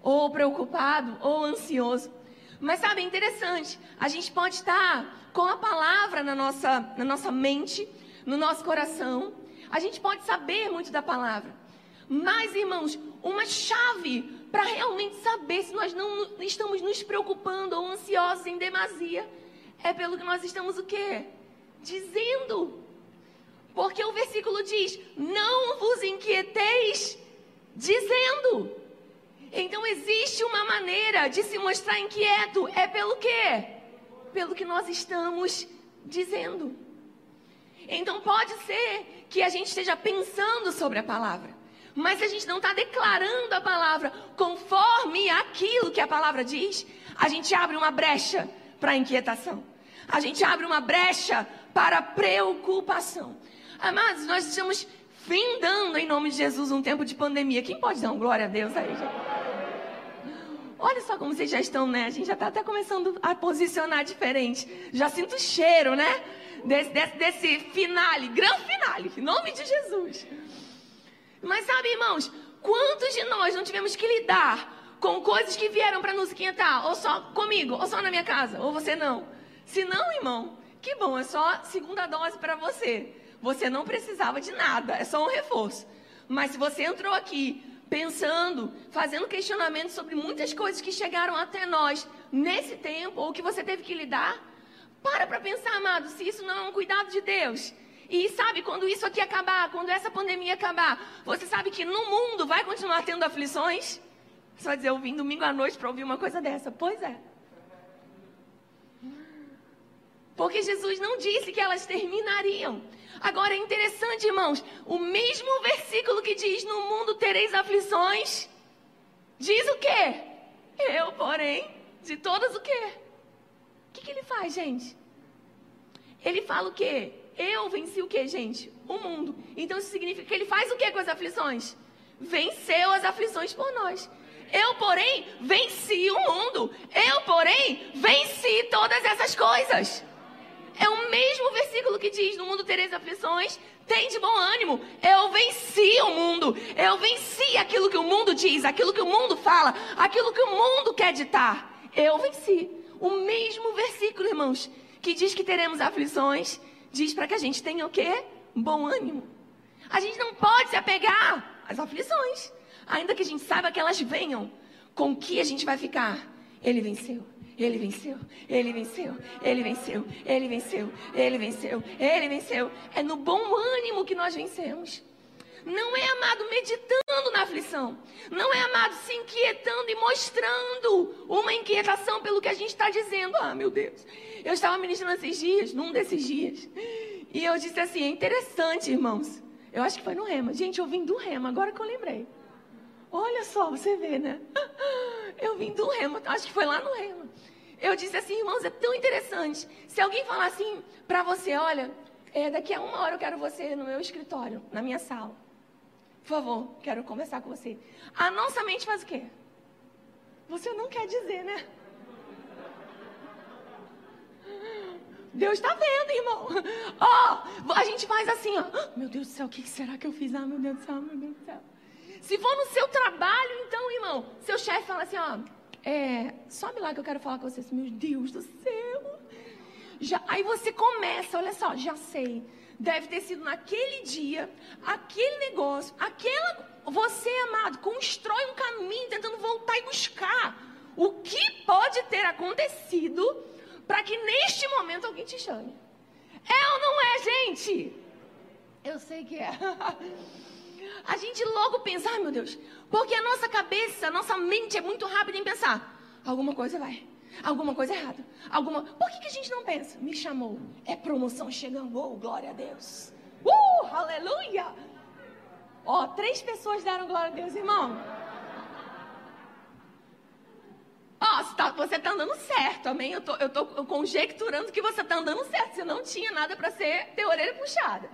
ou preocupado, ou ansioso. Mas sabe, é interessante, a gente pode estar com a palavra na nossa, na nossa mente, no nosso coração, a gente pode saber muito da palavra. Mas, irmãos, uma chave para realmente saber se nós não estamos nos preocupando ou ansiosos em demasia é pelo que nós estamos o quê? Dizendo. Porque o versículo diz: "Não vos inquieteis dizendo". Então existe uma maneira de se mostrar inquieto, é pelo quê? Pelo que nós estamos dizendo. Então pode ser que a gente esteja pensando sobre a palavra. Mas se a gente não está declarando a palavra conforme aquilo que a palavra diz, a gente abre uma brecha para inquietação. A gente abre uma brecha para preocupação. Amados, nós estamos findando em nome de Jesus um tempo de pandemia. Quem pode dar um glória a Deus aí? Olha só como vocês já estão, né? A gente já está até começando a posicionar diferente. Já sinto o cheiro, né? Desse, desse, desse finale, grande finale, em nome de Jesus. Mas sabe, irmãos, quantos de nós não tivemos que lidar com coisas que vieram para nos esquentar? Ou só comigo, ou só na minha casa, ou você não. Se não, irmão, que bom, é só segunda dose para você. Você não precisava de nada, é só um reforço. Mas se você entrou aqui pensando, fazendo questionamentos sobre muitas coisas que chegaram até nós nesse tempo, ou que você teve que lidar, para para pensar, amado, se isso não é um cuidado de Deus. E sabe, quando isso aqui acabar, quando essa pandemia acabar, você sabe que no mundo vai continuar tendo aflições? Você vai dizer, eu vim domingo à noite para ouvir uma coisa dessa. Pois é. Porque Jesus não disse que elas terminariam. Agora é interessante, irmãos, o mesmo versículo que diz: No mundo tereis aflições, diz o quê? Eu, porém, de todas o quê? O que, que ele faz, gente? Ele fala o quê? Eu venci o que, gente? O mundo. Então isso significa que ele faz o que com as aflições? Venceu as aflições por nós. Eu, porém, venci o mundo. Eu, porém, venci todas essas coisas. É o mesmo versículo que diz: No mundo tereis aflições, tem de bom ânimo. Eu venci o mundo. Eu venci aquilo que o mundo diz, aquilo que o mundo fala, aquilo que o mundo quer ditar. Eu venci. O mesmo versículo, irmãos, que diz que teremos aflições, diz para que a gente tenha o quê? Bom ânimo. A gente não pode se apegar às aflições, ainda que a gente saiba que elas venham. Com que a gente vai ficar? Ele venceu. Ele venceu, ele venceu, ele venceu, ele venceu, ele venceu, ele venceu. É no bom ânimo que nós vencemos. Não é amado meditando na aflição. Não é amado se inquietando e mostrando uma inquietação pelo que a gente está dizendo. Ah, meu Deus. Eu estava ministrando esses dias, num desses dias. E eu disse assim: é interessante, irmãos. Eu acho que foi no Rema. Gente, eu vim do Rema, agora que eu lembrei. Olha só, você vê, né? Eu vim do Rema, acho que foi lá no Rema. Eu disse assim, irmãos, é tão interessante. Se alguém falar assim para você, olha, é, daqui a uma hora eu quero você no meu escritório, na minha sala. Por favor, quero conversar com você. A nossa mente faz o quê? Você não quer dizer, né? Deus está vendo, irmão. Ó, oh, a gente faz assim, ó. Meu Deus do céu, o que será que eu fiz? Ah, meu Deus do céu, meu Deus do céu. Se for no seu trabalho, então, irmão, seu chefe fala assim, ó, é, sobe lá que eu quero falar com você. Meu Deus do céu. Já, aí você começa, olha só, já sei. Deve ter sido naquele dia, aquele negócio, aquela. Você, amado, constrói um caminho tentando voltar e buscar o que pode ter acontecido para que neste momento alguém te chame. É ou não é, gente? Eu sei que é. A gente logo pensa, ai meu Deus, porque a nossa cabeça, a nossa mente é muito rápida em pensar, alguma coisa vai, alguma coisa errada, alguma. Por que, que a gente não pensa? Me chamou, é promoção chegando, oh, glória a Deus, uh, aleluia. Ó, três pessoas deram glória a Deus, irmão. Ó, oh, tá, você está andando certo, amém? Eu tô, eu tô conjecturando que você está andando certo. Você não tinha nada para ser ter orelha puxada.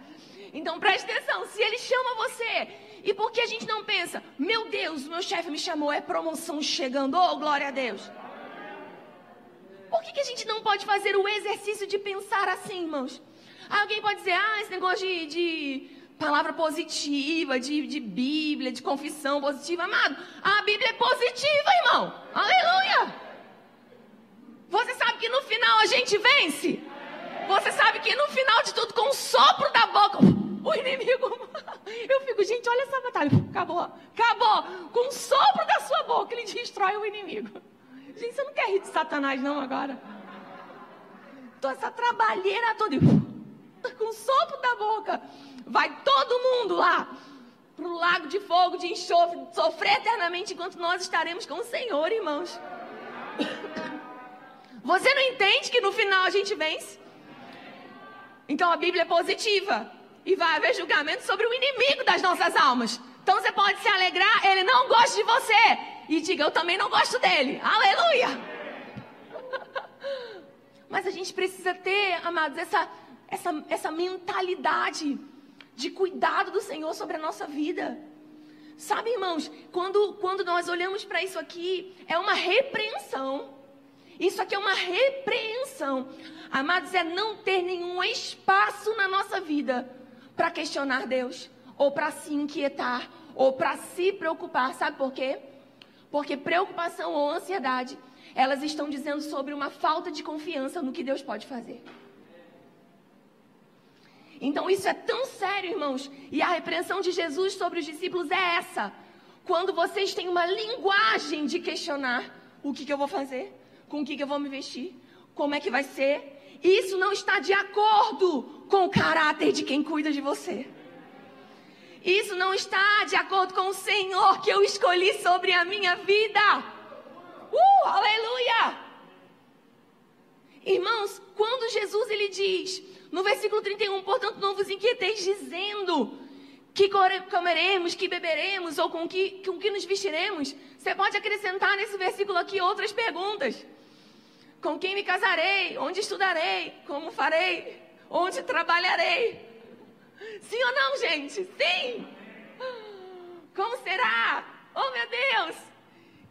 Então preste atenção, se ele chama você, e por que a gente não pensa, meu Deus, meu chefe me chamou, é promoção chegando, oh glória a Deus. Por que, que a gente não pode fazer o exercício de pensar assim, irmãos? Alguém pode dizer, ah, esse negócio de, de palavra positiva, de, de Bíblia, de confissão positiva. Amado, a Bíblia é positiva, irmão. Aleluia. Você sabe que no final a gente vence? Você sabe que no final de tudo, com o sopro da boca, o inimigo. Eu fico, gente, olha essa batalha. Acabou, acabou. Com o sopro da sua boca, ele destrói o inimigo. Gente, você não quer rir de Satanás, não, agora? Toda essa trabalheira toda. Com o sopro da boca. Vai todo mundo lá para o lago de fogo, de enxofre, sofrer eternamente enquanto nós estaremos com o Senhor, irmãos. Você não entende que no final a gente vence? Então a Bíblia é positiva. E vai haver julgamento sobre o inimigo das nossas almas. Então você pode se alegrar, ele não gosta de você. E diga, eu também não gosto dele. Aleluia! Mas a gente precisa ter, amados, essa, essa, essa mentalidade de cuidado do Senhor sobre a nossa vida. Sabe, irmãos, quando, quando nós olhamos para isso aqui, é uma repreensão. Isso aqui é uma repreensão. Amados, é não ter nenhum espaço na nossa vida para questionar Deus, ou para se inquietar, ou para se preocupar. Sabe por quê? Porque preocupação ou ansiedade, elas estão dizendo sobre uma falta de confiança no que Deus pode fazer. Então isso é tão sério, irmãos. E a repreensão de Jesus sobre os discípulos é essa. Quando vocês têm uma linguagem de questionar o que, que eu vou fazer, com o que, que eu vou me vestir, como é que vai ser, isso não está de acordo com o caráter de quem cuida de você. Isso não está de acordo com o Senhor que eu escolhi sobre a minha vida. Uh, aleluia! Irmãos, quando Jesus ele diz: no versículo 31, portanto, não vos inquieteis dizendo que comeremos, que beberemos ou com que, com que nos vestiremos. Você pode acrescentar nesse versículo aqui outras perguntas. Com quem me casarei? Onde estudarei? Como farei? Onde trabalharei? Sim ou não, gente? Sim! Como será? Oh, meu Deus!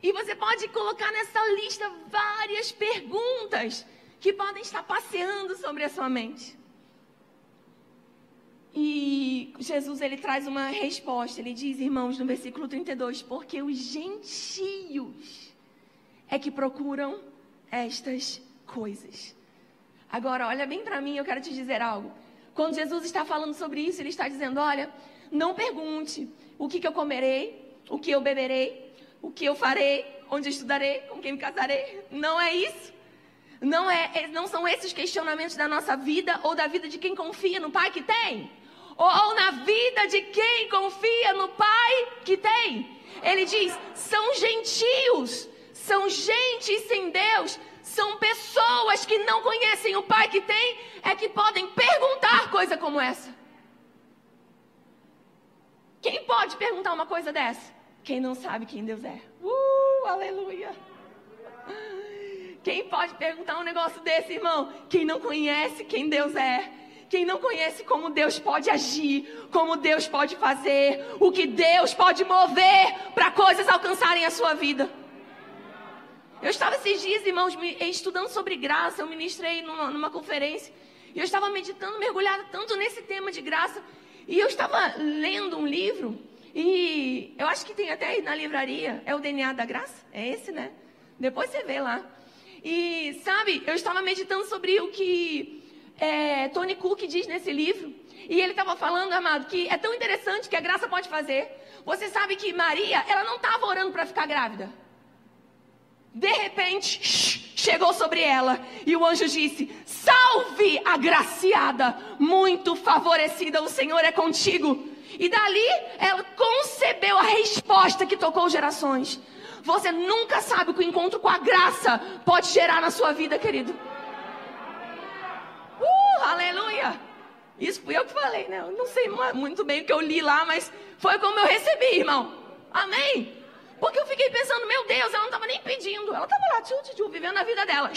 E você pode colocar nessa lista várias perguntas que podem estar passeando sobre a sua mente. E Jesus ele traz uma resposta. Ele diz, irmãos, no versículo 32, porque os gentios é que procuram estas coisas. Agora, olha bem para mim, eu quero te dizer algo. Quando Jesus está falando sobre isso, ele está dizendo: olha, não pergunte o que, que eu comerei, o que eu beberei, o que eu farei, onde estudarei, com quem me casarei. Não é isso. Não, é, não são esses questionamentos da nossa vida ou da vida de quem confia no Pai que tem ou na vida de quem confia no Pai que tem. Ele diz: são gentios, são gente sem Deus, são pessoas que não conhecem o Pai que tem, é que podem perguntar coisa como essa. Quem pode perguntar uma coisa dessa? Quem não sabe quem Deus é. Uh, aleluia. Quem pode perguntar um negócio desse, irmão? Quem não conhece quem Deus é. Quem não conhece como Deus pode agir, como Deus pode fazer, o que Deus pode mover para coisas alcançarem a sua vida. Eu estava esses dias, irmãos, estudando sobre graça, eu ministrei numa, numa conferência, e eu estava meditando, mergulhada tanto nesse tema de graça, e eu estava lendo um livro, E eu acho que tem até aí na livraria. É o DNA da graça? É esse, né? Depois você vê lá. E sabe, eu estava meditando sobre o que é, Tony Cook diz nesse livro. E ele estava falando, amado, que é tão interessante que a graça pode fazer. Você sabe que Maria, ela não estava orando para ficar grávida. De repente, chegou sobre ela e o anjo disse: Salve, agraciada, muito favorecida, o Senhor é contigo. E dali ela concebeu a resposta que tocou gerações. Você nunca sabe o que o encontro com a graça pode gerar na sua vida, querido. Aleluia! Isso fui eu que falei, né? Eu não sei muito bem o que eu li lá, mas foi como eu recebi, irmão. Amém? Porque eu fiquei pensando, meu Deus, ela não estava nem pedindo. Ela estava lá, tchu, tchu, vivendo a vida dela.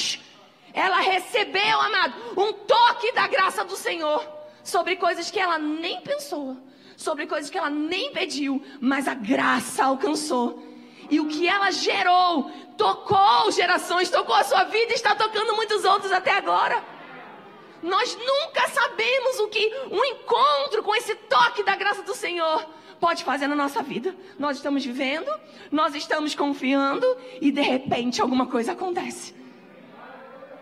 Ela recebeu, amado, um toque da graça do Senhor sobre coisas que ela nem pensou, sobre coisas que ela nem pediu, mas a graça alcançou. E o que ela gerou tocou gerações, tocou a sua vida e está tocando muitos outros até agora. Nós nunca sabemos o que um encontro com esse toque da graça do Senhor pode fazer na nossa vida. Nós estamos vivendo, nós estamos confiando e de repente alguma coisa acontece.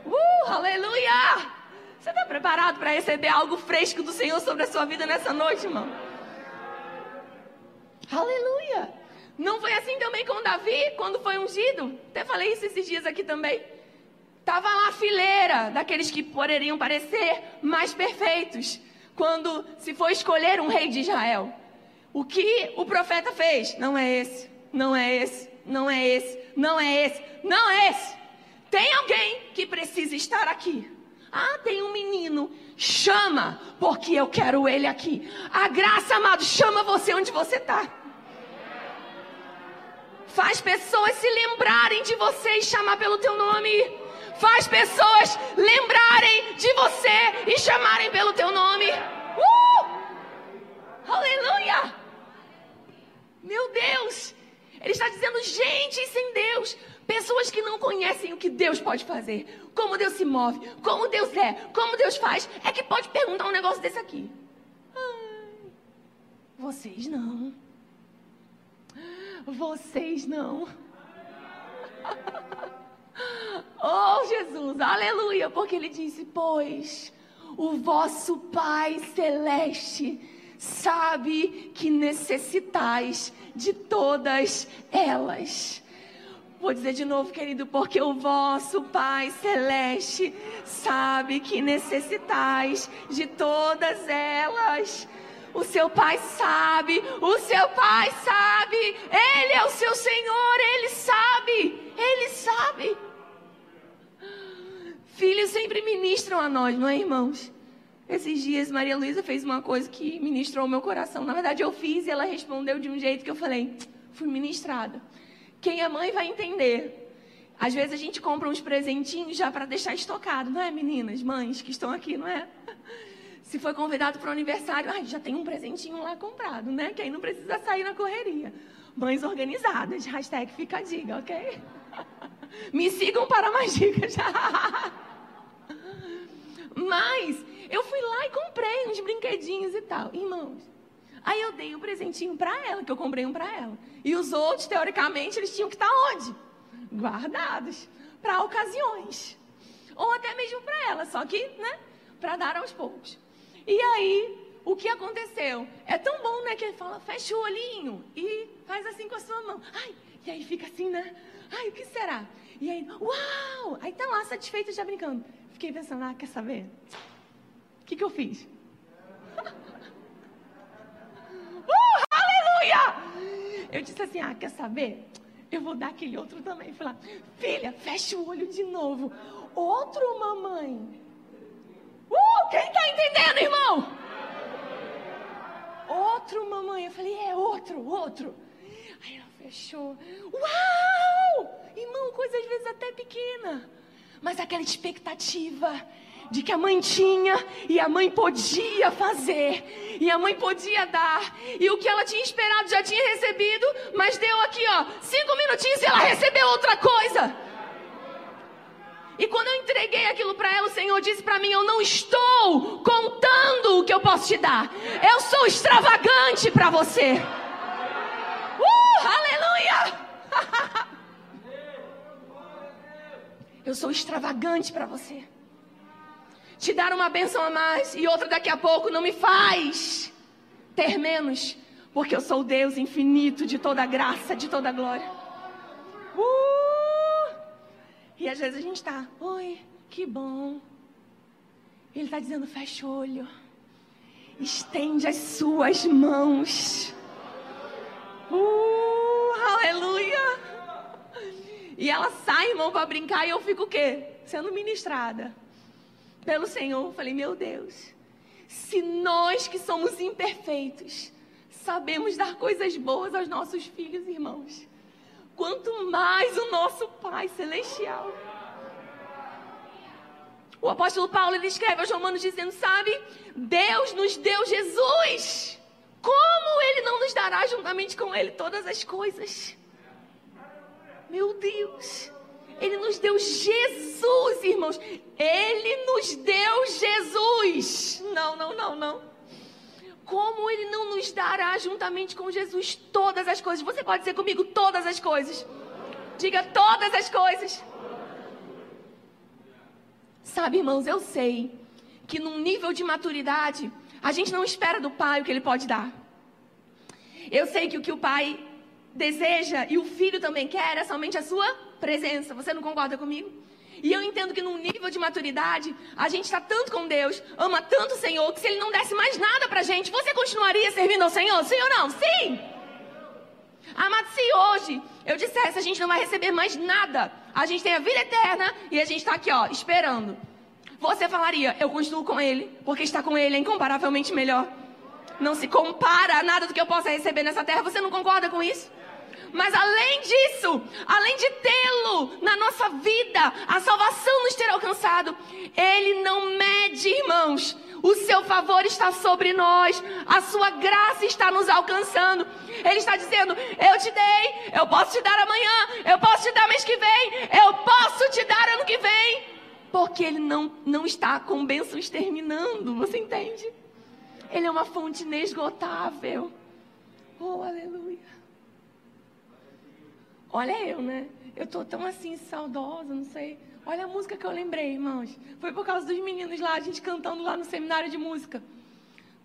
Uh, aleluia! Você está preparado para receber algo fresco do Senhor sobre a sua vida nessa noite, irmão? Aleluia! Não foi assim também com Davi, quando foi ungido? Até falei isso esses dias aqui também. Tava lá a fileira daqueles que poderiam parecer mais perfeitos. Quando se foi escolher um rei de Israel. O que o profeta fez? Não é esse, não é esse, não é esse, não é esse, não é esse. Tem alguém que precisa estar aqui. Ah, tem um menino. Chama, porque eu quero ele aqui. A graça, amado, chama você onde você está. Faz pessoas se lembrarem de você e chamar pelo teu nome faz pessoas lembrarem de você e chamarem pelo teu nome. Uh! Aleluia! Meu Deus! Ele está dizendo gente sem Deus, pessoas que não conhecem o que Deus pode fazer, como Deus se move, como Deus é, como Deus faz, é que pode perguntar um negócio desse aqui. Ai, vocês não. Vocês não. Oh, Jesus, aleluia, porque ele disse: Pois o vosso Pai Celeste sabe que necessitais de todas elas. Vou dizer de novo, querido, porque o vosso Pai Celeste sabe que necessitais de todas elas. O seu pai sabe, o seu pai sabe, ele é o seu Senhor, ele sabe, ele sabe. Filhos sempre ministram a nós, não é, irmãos? Esses dias Maria Luísa fez uma coisa que ministrou o meu coração. Na verdade, eu fiz e ela respondeu de um jeito que eu falei, fui ministrada. Quem é mãe vai entender. Às vezes a gente compra uns presentinhos já para deixar estocado, não é, meninas, mães que estão aqui, não é? Se foi convidado para o aniversário, ai, já tem um presentinho lá comprado, né? Que aí não precisa sair na correria. Mães organizadas, hashtag fica a dica, ok? Me sigam para mais dicas. Mas eu fui lá e comprei uns brinquedinhos e tal. Irmãos, aí eu dei um presentinho para ela, que eu comprei um para ela. E os outros, teoricamente, eles tinham que estar onde? Guardados para ocasiões. Ou até mesmo para ela, só que, né, para dar aos poucos. E aí, o que aconteceu? É tão bom, né, que ele fala, fecha o olhinho e faz assim com a sua mão. Ai, e aí fica assim, né? Ai, o que será? E aí, uau! Aí tá lá, satisfeita, já brincando. Fiquei pensando, ah, quer saber? O que, que eu fiz? uh, aleluia! Eu disse assim, ah, quer saber? Eu vou dar aquele outro também. Falei, filha, fecha o olho de novo. Outro, mamãe. Uh, quem tá entendendo, irmão? Outro, mamãe. Eu falei, é outro, outro. Aí ela fechou. Uau! Irmão, coisa às vezes até pequena mas aquela expectativa de que a mãe tinha e a mãe podia fazer e a mãe podia dar e o que ela tinha esperado já tinha recebido, mas deu aqui ó cinco minutinhos e ela recebeu outra coisa. E quando eu entreguei aquilo para ela, o Senhor disse para mim: Eu não estou contando o que eu posso te dar. Eu sou extravagante para você. Aleluia! Eu sou extravagante para você. Te dar uma benção a mais e outra daqui a pouco não me faz ter menos, porque eu sou Deus infinito de toda graça, de toda glória. Uh! E às vezes a gente está, oi, que bom. Ele está dizendo, fecha o olho, estende as suas mãos. Uh, aleluia! E ela sai, irmão, para brincar e eu fico o quê? Sendo ministrada pelo Senhor. Eu falei, meu Deus, se nós que somos imperfeitos sabemos dar coisas boas aos nossos filhos, irmãos, quanto mais o nosso Pai Celestial. O apóstolo Paulo ele escreve aos Romanos dizendo: Sabe, Deus nos deu Jesus. Como Ele não nos dará juntamente com Ele todas as coisas? Meu Deus. Ele nos deu Jesus, irmãos. Ele nos deu Jesus. Não, não, não, não. Como Ele não nos dará juntamente com Jesus todas as coisas? Você pode dizer comigo todas as coisas. Diga todas as coisas. Sabe, irmãos, eu sei que num nível de maturidade, a gente não espera do pai o que ele pode dar. Eu sei que o que o pai deseja e o filho também quer é somente a sua presença. Você não concorda comigo? E eu entendo que num nível de maturidade, a gente está tanto com Deus, ama tanto o Senhor, que se Ele não desse mais nada pra gente, você continuaria servindo ao Senhor? Sim ou não? Sim! Amado, se hoje eu dissesse a gente não vai receber mais nada, a gente tem a vida eterna e a gente está aqui, ó, esperando. Você falaria, eu continuo com Ele, porque estar com Ele é incomparavelmente melhor. Não se compara a nada do que eu possa receber nessa terra. Você não concorda com isso? Mas além disso, além de tê-lo na nossa vida, a salvação nos ter alcançado, Ele não mede, irmãos. O seu favor está sobre nós, a sua graça está nos alcançando. Ele está dizendo: Eu te dei, eu posso te dar amanhã, eu posso te dar mês que vem, eu posso te dar ano que vem. Porque Ele não, não está com bênçãos terminando, você entende? Ele é uma fonte inesgotável. Oh, aleluia. Olha eu, né? Eu tô tão assim, saudosa, não sei. Olha a música que eu lembrei, irmãos. Foi por causa dos meninos lá, a gente cantando lá no seminário de música.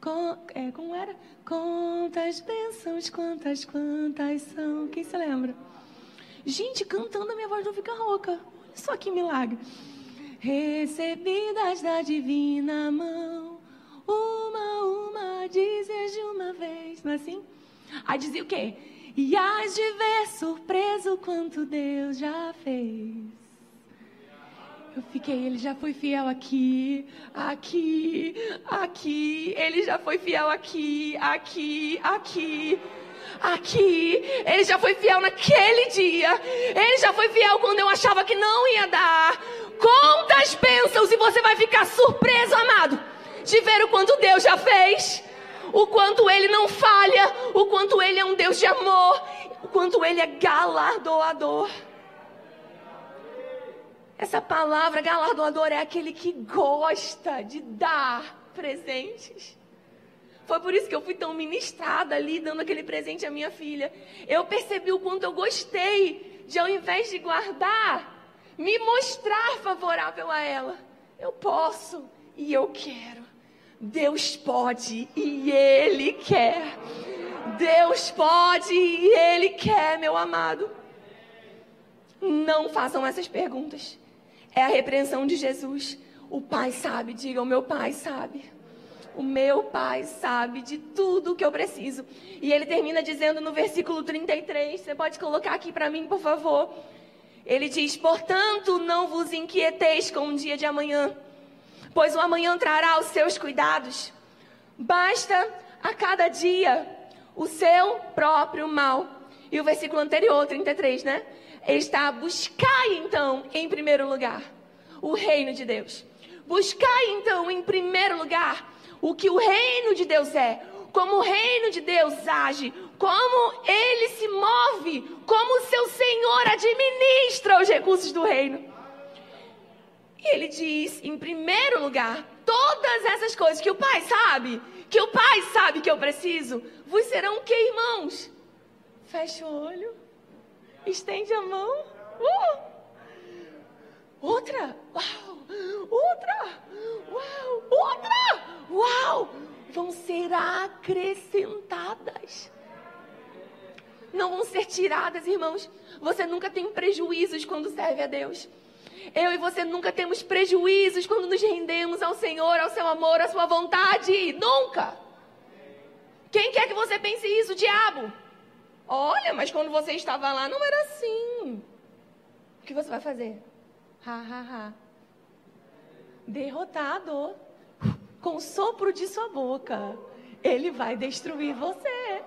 Com, é, como era? Quantas bênçãos, quantas, quantas são. Quem se lembra? Gente, cantando a minha voz não fica rouca. Olha só que milagre. Recebidas da divina mão, uma, uma, dizes de uma vez. Não é assim? Aí dizia o quê? E hás de ver surpreso quanto Deus já fez. Eu fiquei, ele já foi fiel aqui, aqui, aqui. Ele já foi fiel aqui, aqui, aqui, aqui. Ele já foi fiel naquele dia. Ele já foi fiel quando eu achava que não ia dar. Quantas bênçãos e você vai ficar surpreso, amado, de ver o quanto Deus já fez o quanto ele não falha, o quanto ele é um Deus de amor, o quanto ele é galardoador. Essa palavra galardoador é aquele que gosta de dar presentes. Foi por isso que eu fui tão ministrada ali, dando aquele presente à minha filha. Eu percebi o quanto eu gostei de, ao invés de guardar, me mostrar favorável a ela. Eu posso e eu quero. Deus pode e Ele quer. Deus pode e Ele quer, meu amado. Não façam essas perguntas. É a repreensão de Jesus. O Pai sabe, diga, o meu Pai sabe. O meu Pai sabe de tudo o que eu preciso. E ele termina dizendo no versículo 33, você pode colocar aqui para mim, por favor. Ele diz: Portanto, não vos inquieteis com o dia de amanhã pois o amanhã trará os seus cuidados. Basta a cada dia o seu próprio mal. E o versículo anterior, 33, né? Está buscar então, em primeiro lugar, o reino de Deus. Buscar então, em primeiro lugar, o que o reino de Deus é, como o reino de Deus age, como ele se move, como o seu Senhor administra os recursos do reino. E ele diz, em primeiro lugar, todas essas coisas que o Pai sabe, que o Pai sabe que eu preciso, vos serão o que, irmãos? Fecha o olho, estende a mão. Uh! Outra. Uau. Outra. Uau. Outra. Uau. Vão ser acrescentadas. Não vão ser tiradas, irmãos. Você nunca tem prejuízos quando serve a Deus. Eu e você nunca temos prejuízos quando nos rendemos ao Senhor, ao seu amor, à sua vontade. Nunca. Quem quer que você pense isso? Diabo. Olha, mas quando você estava lá não era assim. O que você vai fazer? Ha, ha, ha. Derrotado. Com o sopro de sua boca, ele vai destruir você.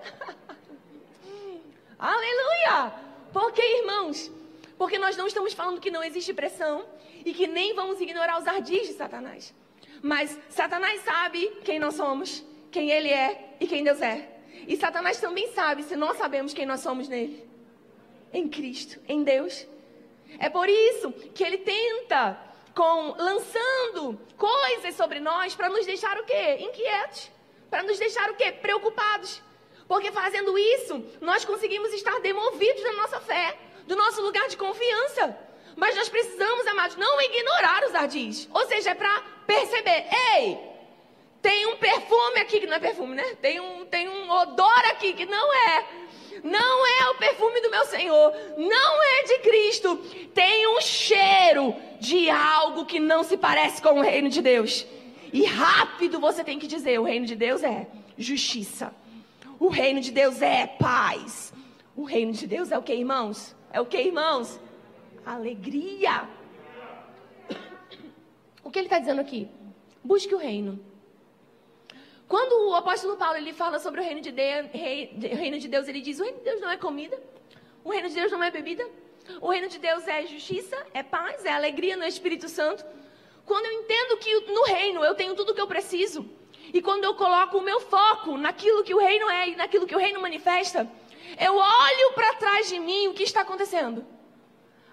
Aleluia! Porque, irmãos, porque nós não estamos falando que não existe pressão e que nem vamos ignorar os ardis de Satanás. Mas Satanás sabe quem nós somos, quem ele é e quem Deus é. E Satanás também sabe se nós sabemos quem nós somos nele. Em Cristo, em Deus. É por isso que ele tenta com lançando coisas sobre nós para nos deixar o quê? Inquietos. Para nos deixar o quê? Preocupados. Porque fazendo isso, nós conseguimos estar demovidos da nossa fé, do nosso lugar de confiança. Mas nós precisamos, amados, não ignorar os ardis. Ou seja, é para perceber, ei, tem um perfume aqui que não é perfume, né? Tem um, tem um odor aqui que não é. Não é o perfume do meu Senhor. Não é de Cristo. Tem um cheiro de algo que não se parece com o reino de Deus. E rápido você tem que dizer: o reino de Deus é justiça. O reino de Deus é paz. O reino de Deus é o que, irmãos? É o que, irmãos? Alegria. O que ele está dizendo aqui? Busque o reino. Quando o apóstolo Paulo ele fala sobre o reino de, Deus, reino de Deus, ele diz: o reino de Deus não é comida, o reino de Deus não é bebida, o reino de Deus é justiça, é paz, é alegria no Espírito Santo. Quando eu entendo que no reino eu tenho tudo o que eu preciso, e quando eu coloco o meu foco naquilo que o reino é e naquilo que o reino manifesta, eu olho para trás de mim o que está acontecendo.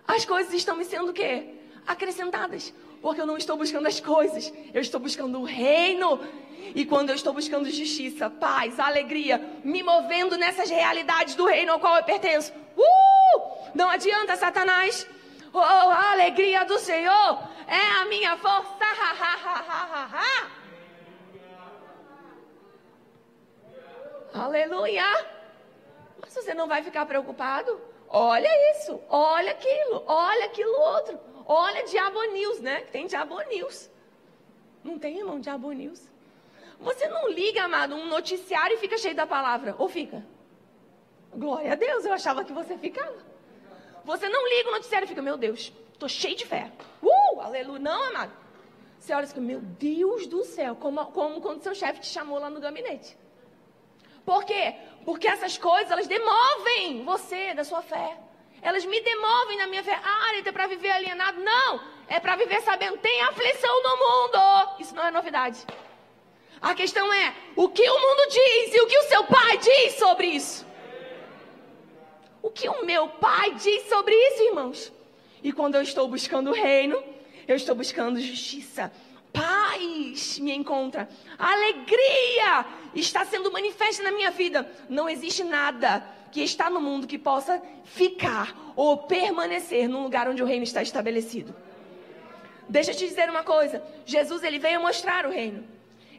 As coisas estão me sendo o quê? Acrescentadas. Porque eu não estou buscando as coisas, eu estou buscando o reino. E quando eu estou buscando justiça, paz, alegria, me movendo nessas realidades do reino ao qual eu pertenço, uh! não adianta, Satanás. Oh, a alegria do Senhor é a minha força. Aleluia! Mas você não vai ficar preocupado? Olha isso, olha aquilo, olha aquilo outro. Olha Diabo News, né? Tem Diabo News. Não tem, irmão, Diabo News? Você não liga, amado, um noticiário e fica cheio da palavra. Ou fica? Glória a Deus, eu achava que você ficava. Você não liga o noticiário e fica, meu Deus, tô cheio de fé. Uh, aleluia. Não, amado. Você olha e fica, meu Deus do céu, como, como quando seu chefe te chamou lá no gabinete. Por quê? Porque essas coisas, elas demovem você da sua fé. Elas me demovem na minha fé. Ah, Arita, é para viver alienado? Não. É para viver sabendo, tem aflição no mundo. Isso não é novidade. A questão é, o que o mundo diz e o que o seu pai diz sobre isso? O que o meu pai diz sobre isso, irmãos? E quando eu estou buscando o reino, eu estou buscando justiça. Paz me encontra. Alegria está sendo manifesta na minha vida. Não existe nada que está no mundo que possa ficar ou permanecer num lugar onde o reino está estabelecido. Deixa eu te dizer uma coisa: Jesus ele veio mostrar o reino.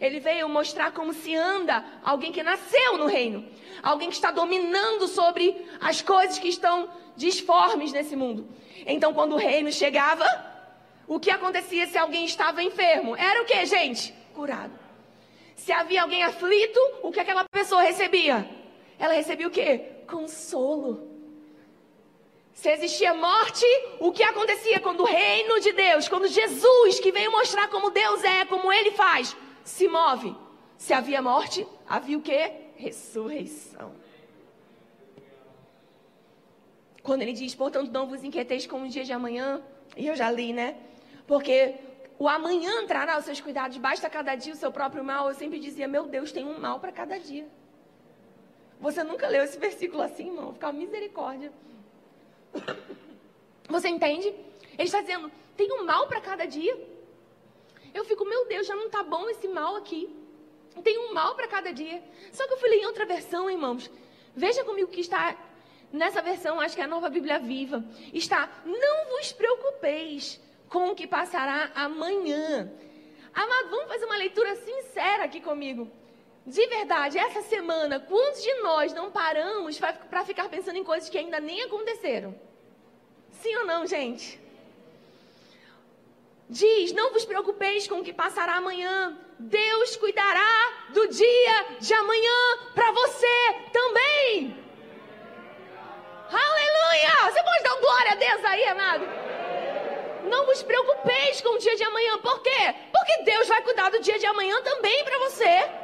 Ele veio mostrar como se anda alguém que nasceu no reino, alguém que está dominando sobre as coisas que estão disformes nesse mundo. Então, quando o reino chegava, o que acontecia se alguém estava enfermo? Era o que, gente? Curado. Se havia alguém aflito, o que aquela pessoa recebia? Ela recebia o quê? Consolo. Se existia morte, o que acontecia quando o reino de Deus, quando Jesus, que veio mostrar como Deus é, como ele faz, se move? Se havia morte, havia o que? Ressurreição. Quando ele diz, portanto, não vos inquieteis com o dia de amanhã, e eu já li, né? Porque o amanhã trará os seus cuidados, basta cada dia o seu próprio mal. Eu sempre dizia, meu Deus, tem um mal para cada dia. Você nunca leu esse versículo assim, irmão? Ficar misericórdia. Você entende? Ele está dizendo: tem um mal para cada dia. Eu fico, meu Deus, já não está bom esse mal aqui. Tem um mal para cada dia. Só que eu fui ler em outra versão, irmãos. Veja comigo que está nessa versão, acho que é a nova Bíblia Viva. Está: não vos preocupeis com o que passará amanhã. Amado, vamos fazer uma leitura sincera aqui comigo. De verdade, essa semana, quantos de nós não paramos para ficar pensando em coisas que ainda nem aconteceram? Sim ou não, gente? Diz: Não vos preocupeis com o que passará amanhã. Deus cuidará do dia de amanhã para você também. Aleluia! Você pode dar glória a Deus aí, amado? Não vos preocupeis com o dia de amanhã. Por quê? Porque Deus vai cuidar do dia de amanhã também para você.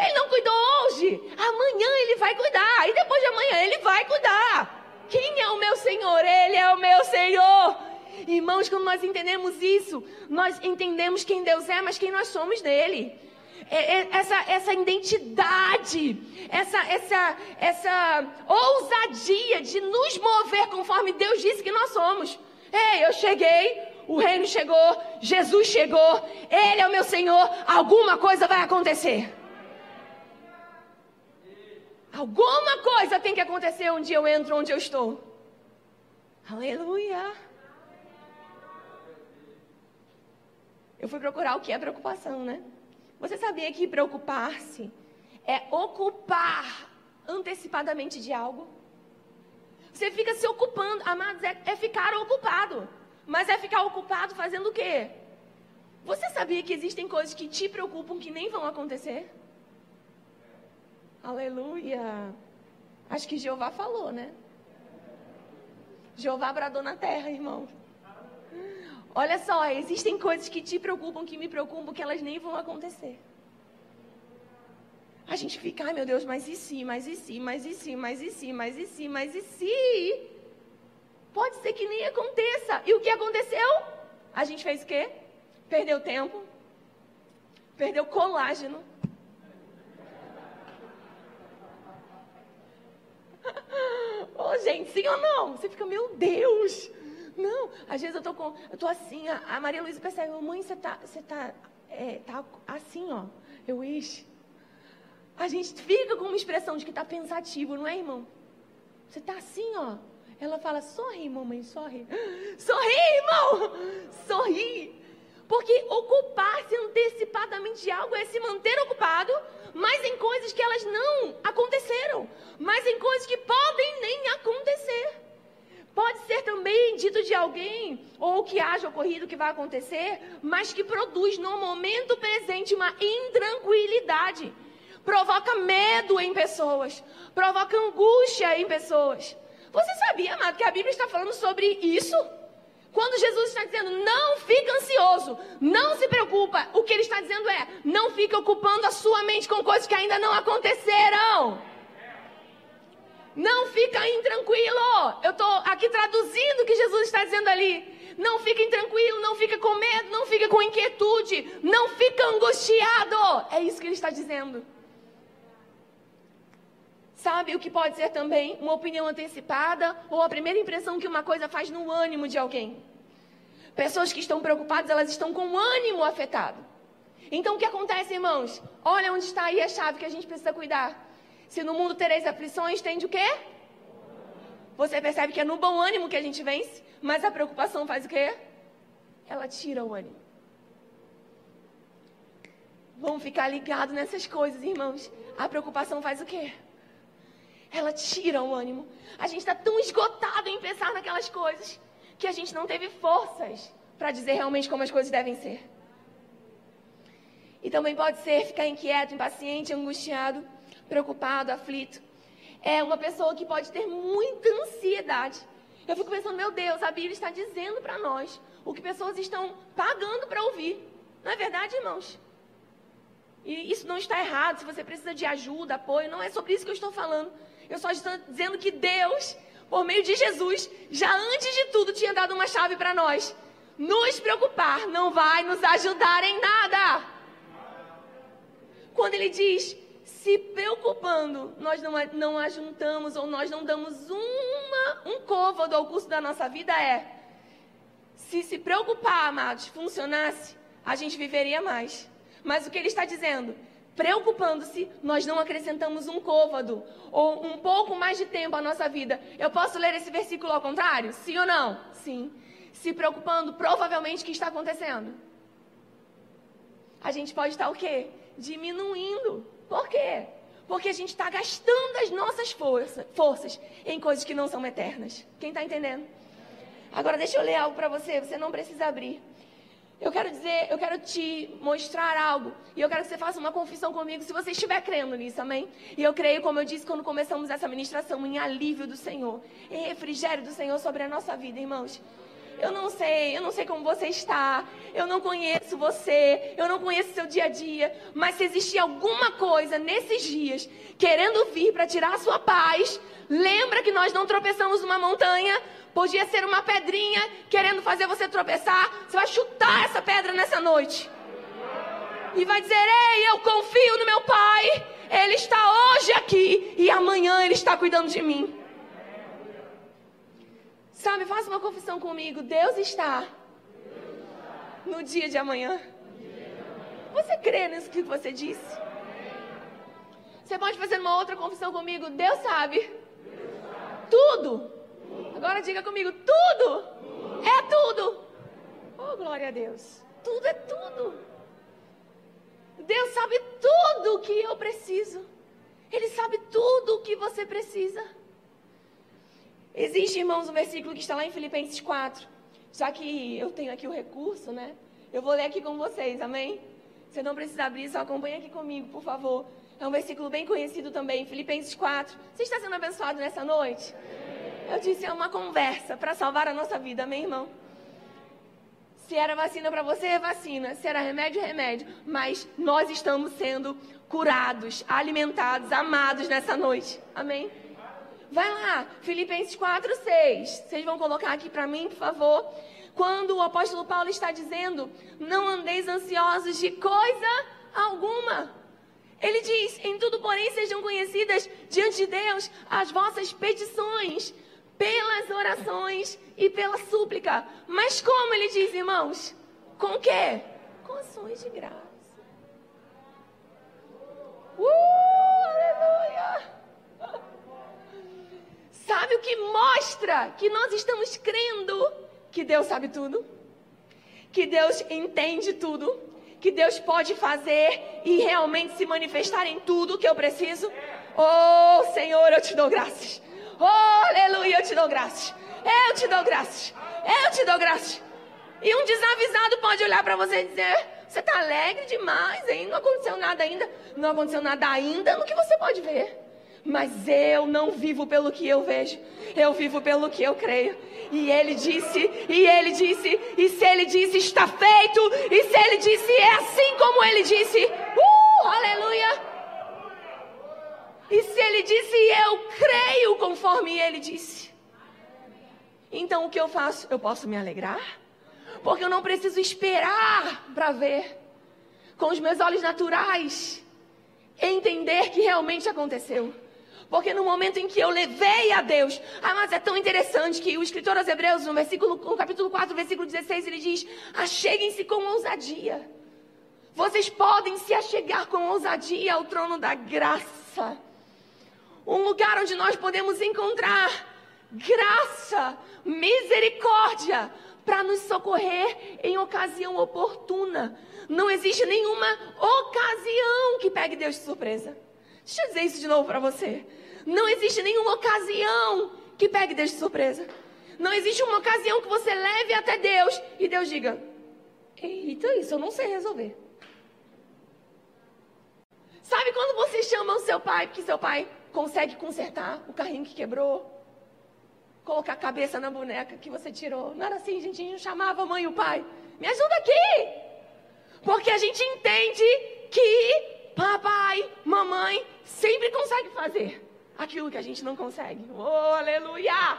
Ele não cuidou hoje. Amanhã ele vai cuidar. E depois de amanhã ele vai cuidar. Quem é o meu Senhor? Ele é o meu Senhor. Irmãos, quando nós entendemos isso, nós entendemos quem Deus é, mas quem nós somos dele. É, é, essa, essa identidade, essa, essa, essa ousadia de nos mover conforme Deus disse que nós somos. Ei, eu cheguei, o reino chegou, Jesus chegou, Ele é o meu Senhor, alguma coisa vai acontecer. Alguma coisa tem que acontecer um dia eu entro onde eu estou. Aleluia. eu fui procurar o que é preocupação, né? Você sabia que preocupar-se é ocupar antecipadamente de algo? Você fica se ocupando, amados, é, é ficar ocupado. Mas é ficar ocupado fazendo o quê? Você sabia que existem coisas que te preocupam que nem vão acontecer? Aleluia. Acho que Jeová falou, né? Jeová bradou na terra, irmão. Olha só, existem coisas que te preocupam, que me preocupam, que elas nem vão acontecer. A gente fica, ai meu Deus, mas e se, mas e se, mas e se, mas e se, mas e se, mas e se? Pode ser que nem aconteça. E o que aconteceu? A gente fez o quê? Perdeu tempo, perdeu colágeno. Oh, gente, sim ou não? Você fica, meu Deus, não, às vezes eu tô com, eu tô assim, a, a Maria Luísa percebe, mãe, você tá, você tá, é, tá assim, ó. Eu, ixi. A gente fica com uma expressão de que tá pensativo, não é, irmão? Você tá assim, ó. Ela fala, sorri, mamãe, sorri. Sorri, irmão! Sorri! Porque ocupar-se antecipadamente de algo é se manter ocupado, mas em coisas que elas não aconteceram, mas em coisas que podem nem acontecer. Pode ser também dito de alguém, ou que haja ocorrido, que vai acontecer, mas que produz no momento presente uma intranquilidade. Provoca medo em pessoas, provoca angústia em pessoas. Você sabia, amado, que a Bíblia está falando sobre isso? Quando Jesus está dizendo, não fica ansioso, não se preocupa, o que ele está dizendo é, não fica ocupando a sua mente com coisas que ainda não aconteceram. Não fica intranquilo. Eu estou aqui traduzindo o que Jesus está dizendo ali. Não fique intranquilo, não fique com medo, não fique com inquietude, não fique angustiado. É isso que ele está dizendo. Sabe o que pode ser também uma opinião antecipada ou a primeira impressão que uma coisa faz no ânimo de alguém? Pessoas que estão preocupadas, elas estão com o ânimo afetado. Então o que acontece, irmãos? Olha onde está aí a chave que a gente precisa cuidar. Se no mundo tereis aflições, tende o quê? Você percebe que é no bom ânimo que a gente vence, mas a preocupação faz o quê? Ela tira o ânimo. Vamos ficar ligados nessas coisas, irmãos. A preocupação faz o quê? Ela tira o ânimo. A gente está tão esgotado em pensar naquelas coisas que a gente não teve forças para dizer realmente como as coisas devem ser. E também pode ser ficar inquieto, impaciente, angustiado preocupado, aflito. É uma pessoa que pode ter muita ansiedade. Eu fico pensando, meu Deus, a Bíblia está dizendo para nós o que pessoas estão pagando para ouvir. Não é verdade, irmãos? E isso não está errado. Se você precisa de ajuda, apoio, não é sobre isso que eu estou falando. Eu só estou dizendo que Deus, por meio de Jesus, já antes de tudo tinha dado uma chave para nós. Nos preocupar não vai nos ajudar em nada. Quando ele diz, se preocupando, nós não, não ajuntamos ou nós não damos uma, um côvado ao curso da nossa vida, é se se preocupar, amados, funcionasse, a gente viveria mais. Mas o que ele está dizendo? Preocupando-se, nós não acrescentamos um côvado ou um pouco mais de tempo à nossa vida. Eu posso ler esse versículo ao contrário? Sim ou não? Sim. se preocupando provavelmente o que está acontecendo. A gente pode estar o quê? Diminuindo. Por quê? Porque a gente está gastando as nossas força, forças em coisas que não são eternas. Quem está entendendo? Agora deixa eu ler algo para você, você não precisa abrir. Eu quero dizer, eu quero te mostrar algo. E eu quero que você faça uma confissão comigo se você estiver crendo nisso, amém? E eu creio, como eu disse quando começamos essa ministração, em alívio do Senhor, em refrigério do Senhor sobre a nossa vida, irmãos. Eu não sei, eu não sei como você está, eu não conheço você, eu não conheço seu dia a dia, mas se existir alguma coisa nesses dias querendo vir para tirar a sua paz, lembra que nós não tropeçamos numa montanha, podia ser uma pedrinha querendo fazer você tropeçar, você vai chutar essa pedra nessa noite. E vai dizer: Ei, eu confio no meu Pai, Ele está hoje aqui e amanhã Ele está cuidando de mim. Sabe, faça uma confissão comigo. Deus está no dia de amanhã. Você crê nisso que você disse? Você pode fazer uma outra confissão comigo. Deus sabe. Tudo. Agora diga comigo: tudo. É tudo. Oh, glória a Deus. Tudo é tudo. Deus sabe tudo o que eu preciso. Ele sabe tudo o que você precisa. Existe, irmãos, um versículo que está lá em Filipenses 4. Já que eu tenho aqui o recurso, né? Eu vou ler aqui com vocês, amém? Você não precisa abrir, só acompanha aqui comigo, por favor. É um versículo bem conhecido também, Filipenses 4. Você está sendo abençoado nessa noite? Eu disse, é uma conversa para salvar a nossa vida, amém, irmão? Se era vacina para você, é vacina. Se era remédio, é remédio. Mas nós estamos sendo curados, alimentados, amados nessa noite. Amém? Vai lá, Filipenses 4, 6. Vocês vão colocar aqui para mim, por favor. Quando o apóstolo Paulo está dizendo: Não andeis ansiosos de coisa alguma. Ele diz: Em tudo, porém, sejam conhecidas diante de Deus as vossas petições, pelas orações e pela súplica. Mas como ele diz, irmãos? Com quê? Com ações de graça. Uh, aleluia! Sabe o que mostra que nós estamos crendo que Deus sabe tudo? Que Deus entende tudo? Que Deus pode fazer e realmente se manifestar em tudo que eu preciso? Oh, Senhor, eu te dou graças. Oh, aleluia, eu te dou graças. Eu te dou graças. Eu te dou graças. E um desavisado pode olhar para você e dizer: Você está alegre demais, hein? Não aconteceu nada ainda. Não aconteceu nada ainda no que você pode ver. Mas eu não vivo pelo que eu vejo, eu vivo pelo que eu creio. E ele disse, e ele disse, e se ele disse está feito, e se ele disse é assim como ele disse, uh, aleluia. E se ele disse, eu creio conforme ele disse. Então o que eu faço? Eu posso me alegrar? Porque eu não preciso esperar para ver com os meus olhos naturais entender que realmente aconteceu. Porque no momento em que eu levei a Deus, ah, mas é tão interessante que o escritor aos Hebreus, no, versículo, no capítulo 4, versículo 16, ele diz: Acheguem-se com ousadia. Vocês podem se achegar com ousadia ao trono da graça. Um lugar onde nós podemos encontrar graça, misericórdia, para nos socorrer em ocasião oportuna. Não existe nenhuma ocasião que pegue Deus de surpresa. Deixa eu dizer isso de novo para você. Não existe nenhuma ocasião que pegue Deus de surpresa. Não existe uma ocasião que você leve até Deus e Deus diga: Eita, isso eu não sei resolver. Sabe quando você chama o seu pai, porque seu pai consegue consertar o carrinho que quebrou? Colocar a cabeça na boneca que você tirou. Não era assim, gente. A gente chamava a mãe e o pai. Me ajuda aqui! Porque a gente entende que papai, mamãe sempre consegue fazer aquilo que a gente não consegue. Oh, aleluia!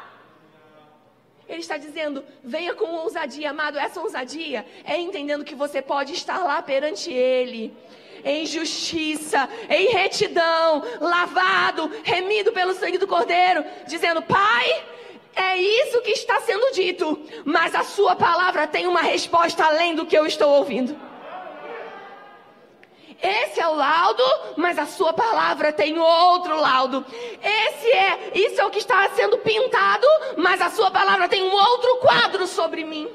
Ele está dizendo: venha com ousadia, amado. Essa ousadia é entendendo que você pode estar lá perante Ele, em justiça, em retidão, lavado, remido pelo sangue do Cordeiro, dizendo: Pai, é isso que está sendo dito, mas a Sua palavra tem uma resposta além do que eu estou ouvindo. Esse é o laudo, mas a sua palavra tem outro laudo. Esse é, isso é o que está sendo pintado, mas a sua palavra tem um outro quadro sobre mim.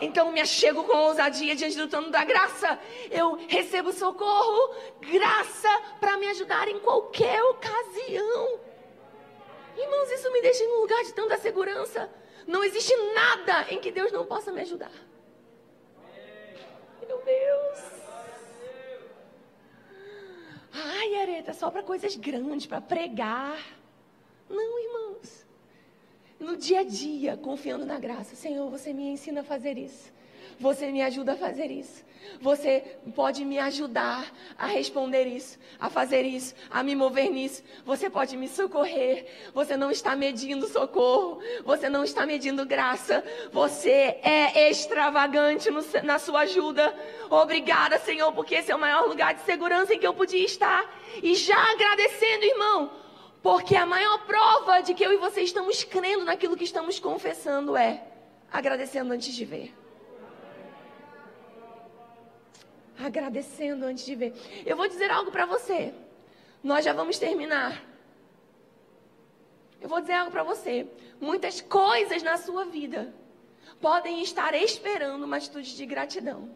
Então me achego com ousadia diante do trono da graça. Eu recebo socorro, graça para me ajudar em qualquer ocasião. Irmãos, isso me deixa em um lugar de tanta segurança. Não existe nada em que Deus não possa me ajudar. Meu Deus. Ai, Areta, só para coisas grandes, para pregar. Não, irmãos no dia a dia, confiando na graça. Senhor, você me ensina a fazer isso. Você me ajuda a fazer isso. Você pode me ajudar a responder isso, a fazer isso, a me mover nisso. Você pode me socorrer. Você não está medindo socorro. Você não está medindo graça. Você é extravagante no, na sua ajuda. Obrigada, Senhor, porque esse é o maior lugar de segurança em que eu podia estar. E já agradecendo, irmão, porque a maior prova de que eu e você estamos crendo naquilo que estamos confessando é agradecendo antes de ver. Agradecendo antes de ver. Eu vou dizer algo para você. Nós já vamos terminar. Eu vou dizer algo para você. Muitas coisas na sua vida podem estar esperando uma atitude de gratidão.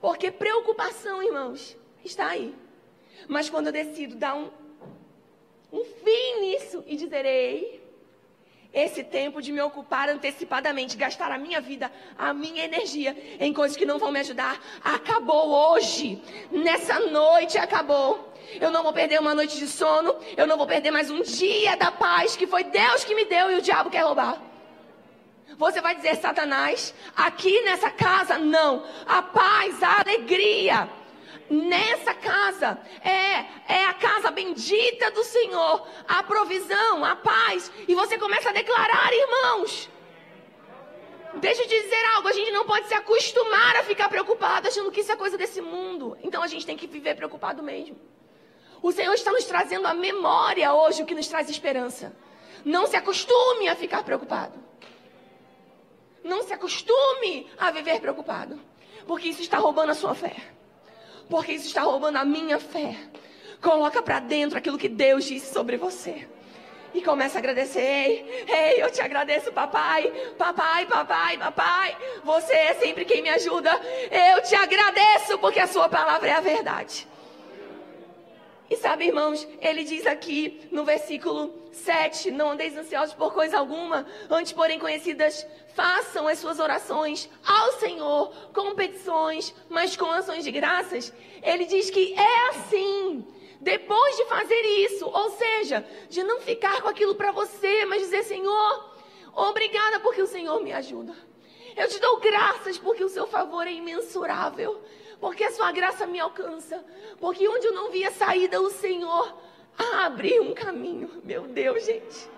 Porque preocupação, irmãos, está aí. Mas quando eu decido dar um um fim nisso e dizer: ei, esse tempo de me ocupar antecipadamente, gastar a minha vida, a minha energia em coisas que não vão me ajudar, acabou hoje. Nessa noite acabou. Eu não vou perder uma noite de sono, eu não vou perder mais um dia da paz que foi Deus que me deu e o diabo quer roubar. Você vai dizer, Satanás, aqui nessa casa, não. A paz, a alegria, nessa casa. É, é a casa bendita do Senhor, a provisão, a paz. E você começa a declarar, irmãos. Deixa eu te dizer algo, a gente não pode se acostumar a ficar preocupado achando que isso é coisa desse mundo. Então a gente tem que viver preocupado mesmo. O Senhor está nos trazendo a memória hoje, o que nos traz esperança. Não se acostume a ficar preocupado. Não se acostume a viver preocupado. Porque isso está roubando a sua fé porque isso está roubando a minha fé. Coloca para dentro aquilo que Deus disse sobre você. E começa a agradecer. Ei, ei, eu te agradeço, papai. Papai, papai, papai. Você é sempre quem me ajuda. Eu te agradeço porque a sua palavra é a verdade. E sabe, irmãos, ele diz aqui no versículo 7: Não andeis ansiosos por coisa alguma, antes, porém, conhecidas, façam as suas orações ao Senhor com petições, mas com ações de graças. Ele diz que é assim. Depois de fazer isso, ou seja, de não ficar com aquilo para você, mas dizer: Senhor, obrigada porque o Senhor me ajuda. Eu te dou graças porque o seu favor é imensurável porque a sua graça me alcança, porque onde eu não via saída, o Senhor abre um caminho. Meu Deus, gente.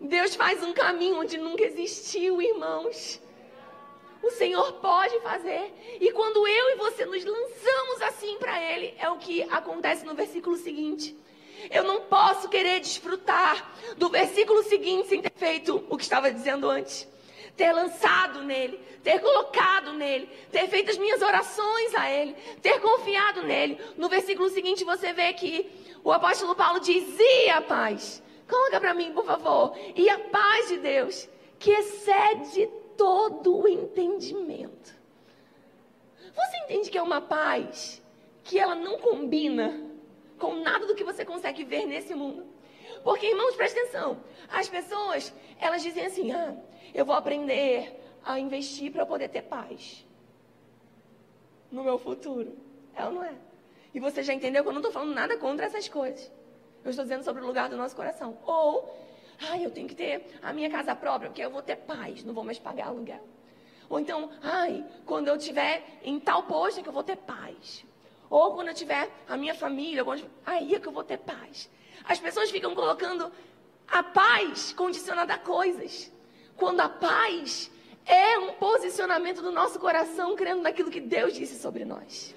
Deus faz um caminho onde nunca existiu, irmãos. O Senhor pode fazer. E quando eu e você nos lançamos assim para Ele, é o que acontece no versículo seguinte. Eu não posso querer desfrutar do versículo seguinte sem ter feito o que estava dizendo antes ter lançado nele, ter colocado nele, ter feito as minhas orações a ele, ter confiado nele. No versículo seguinte você vê que o apóstolo Paulo diz: E a paz? Coloca para mim, por favor. E a paz de Deus, que excede todo o entendimento. Você entende que é uma paz que ela não combina com nada do que você consegue ver nesse mundo? Porque, irmãos, presta atenção. As pessoas, elas dizem assim: ah, eu vou aprender a investir para poder ter paz no meu futuro. É ou não é? E você já entendeu que eu não estou falando nada contra essas coisas. Eu estou dizendo sobre o lugar do nosso coração. Ou, ai, eu tenho que ter a minha casa própria, porque eu vou ter paz, não vou mais pagar aluguel. Ou então, ai, quando eu estiver em tal posto é que eu vou ter paz. Ou quando eu tiver a minha família, aí é que eu vou ter paz. As pessoas ficam colocando a paz condicionada a coisas. Quando a paz é um posicionamento do nosso coração, crendo naquilo que Deus disse sobre nós.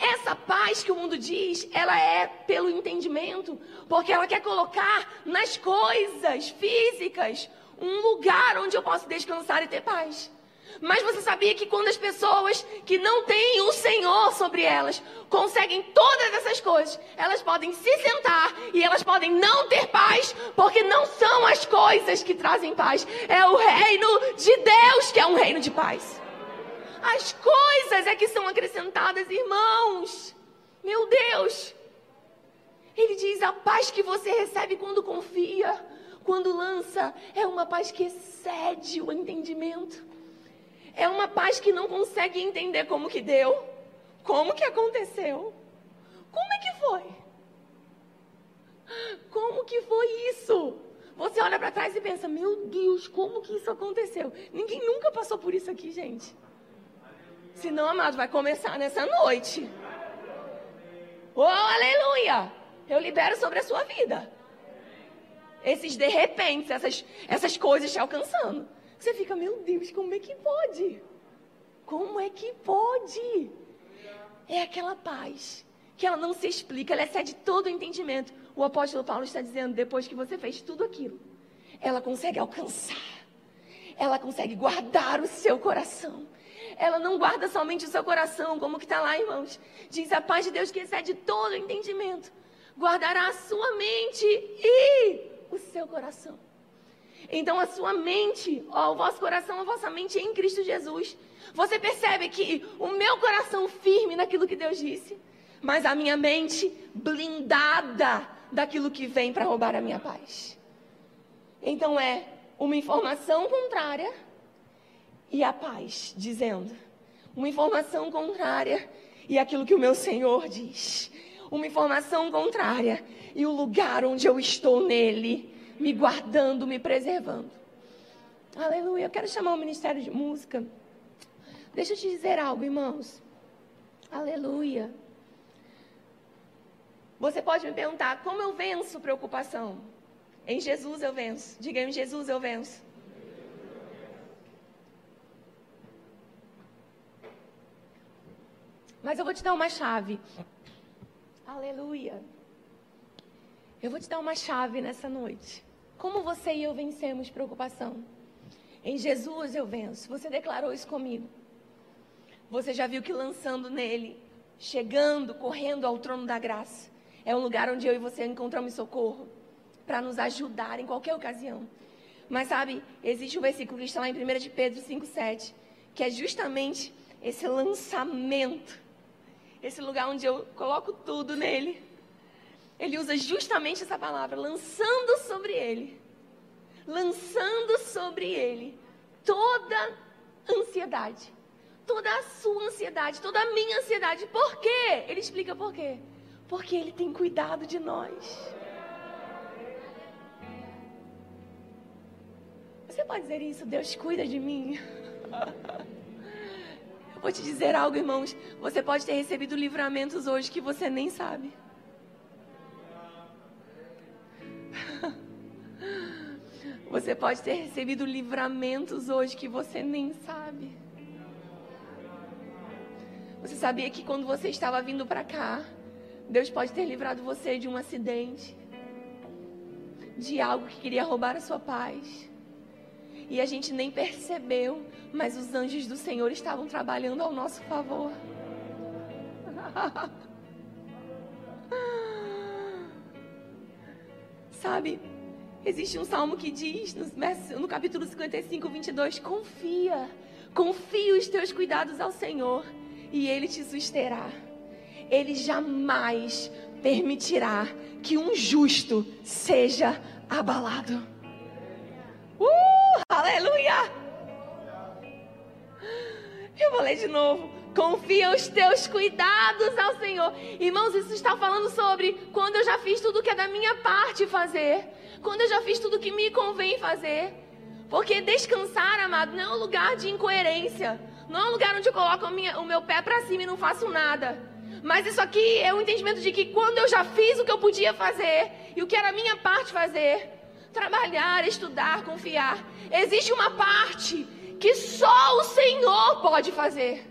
Essa paz que o mundo diz, ela é pelo entendimento, porque ela quer colocar nas coisas físicas um lugar onde eu posso descansar e ter paz. Mas você sabia que quando as pessoas que não têm o Senhor sobre elas conseguem todas essas coisas, elas podem se sentar e elas podem não ter paz, porque não são as coisas que trazem paz, é o reino de Deus que é um reino de paz. As coisas é que são acrescentadas, irmãos. Meu Deus. Ele diz: a paz que você recebe quando confia, quando lança, é uma paz que excede o entendimento. É uma paz que não consegue entender como que deu, como que aconteceu, como é que foi. Como que foi isso? Você olha para trás e pensa: Meu Deus, como que isso aconteceu? Ninguém nunca passou por isso aqui, gente. Se não, amado, vai começar nessa noite. Oh, aleluia! Eu libero sobre a sua vida. Esses de repente, essas, essas coisas te alcançando. Você fica, meu Deus, como é que pode? Como é que pode? É aquela paz que ela não se explica, ela excede todo o entendimento. O apóstolo Paulo está dizendo, depois que você fez tudo aquilo, ela consegue alcançar, ela consegue guardar o seu coração. Ela não guarda somente o seu coração, como que está lá, irmãos. Diz a paz de Deus que excede todo o entendimento. Guardará a sua mente e o seu coração. Então a sua mente, ó, o vosso coração, a vossa mente é em Cristo Jesus. Você percebe que o meu coração firme naquilo que Deus disse, mas a minha mente blindada daquilo que vem para roubar a minha paz. Então é uma informação contrária e a paz, dizendo uma informação contrária e aquilo que o meu Senhor diz. Uma informação contrária e o lugar onde eu estou nele me guardando, me preservando. Aleluia. Eu quero chamar o ministério de música. Deixa eu te dizer algo, irmãos. Aleluia. Você pode me perguntar como eu venço preocupação? Em Jesus eu venço. Diga em Jesus eu venço. Mas eu vou te dar uma chave. Aleluia. Eu vou te dar uma chave nessa noite. Como você e eu vencemos preocupação? Em Jesus eu venço. Você declarou isso comigo. Você já viu que lançando nele, chegando, correndo ao trono da graça, é um lugar onde eu e você encontramos socorro para nos ajudar em qualquer ocasião. Mas sabe, existe um versículo que está lá em 1 de Pedro 5,7, que é justamente esse lançamento, esse lugar onde eu coloco tudo nele ele usa justamente essa palavra, lançando sobre ele, lançando sobre ele toda ansiedade, toda a sua ansiedade, toda a minha ansiedade. Por quê? Ele explica por quê. Porque ele tem cuidado de nós. Você pode dizer isso? Deus cuida de mim. Eu vou te dizer algo, irmãos. Você pode ter recebido livramentos hoje que você nem sabe. Você pode ter recebido livramentos hoje que você nem sabe. Você sabia que quando você estava vindo para cá, Deus pode ter livrado você de um acidente, de algo que queria roubar a sua paz. E a gente nem percebeu, mas os anjos do Senhor estavam trabalhando ao nosso favor. Sabe? Existe um salmo que diz, no, capítulo 55, 22, confia, confia os teus cuidados ao Senhor e Ele te susterá. Ele jamais permitirá que um justo seja abalado. Uh, aleluia! Eu ler de novo. Confia os teus cuidados ao Senhor. Irmãos, isso está falando sobre quando eu já fiz tudo que é da minha parte fazer quando eu já fiz tudo que me convém fazer. Porque descansar, amado, não é um lugar de incoerência. Não é um lugar onde eu coloco minha, o meu pé para cima e não faço nada. Mas isso aqui é o um entendimento de que quando eu já fiz o que eu podia fazer e o que era a minha parte fazer, trabalhar, estudar, confiar, existe uma parte que só o Senhor pode fazer.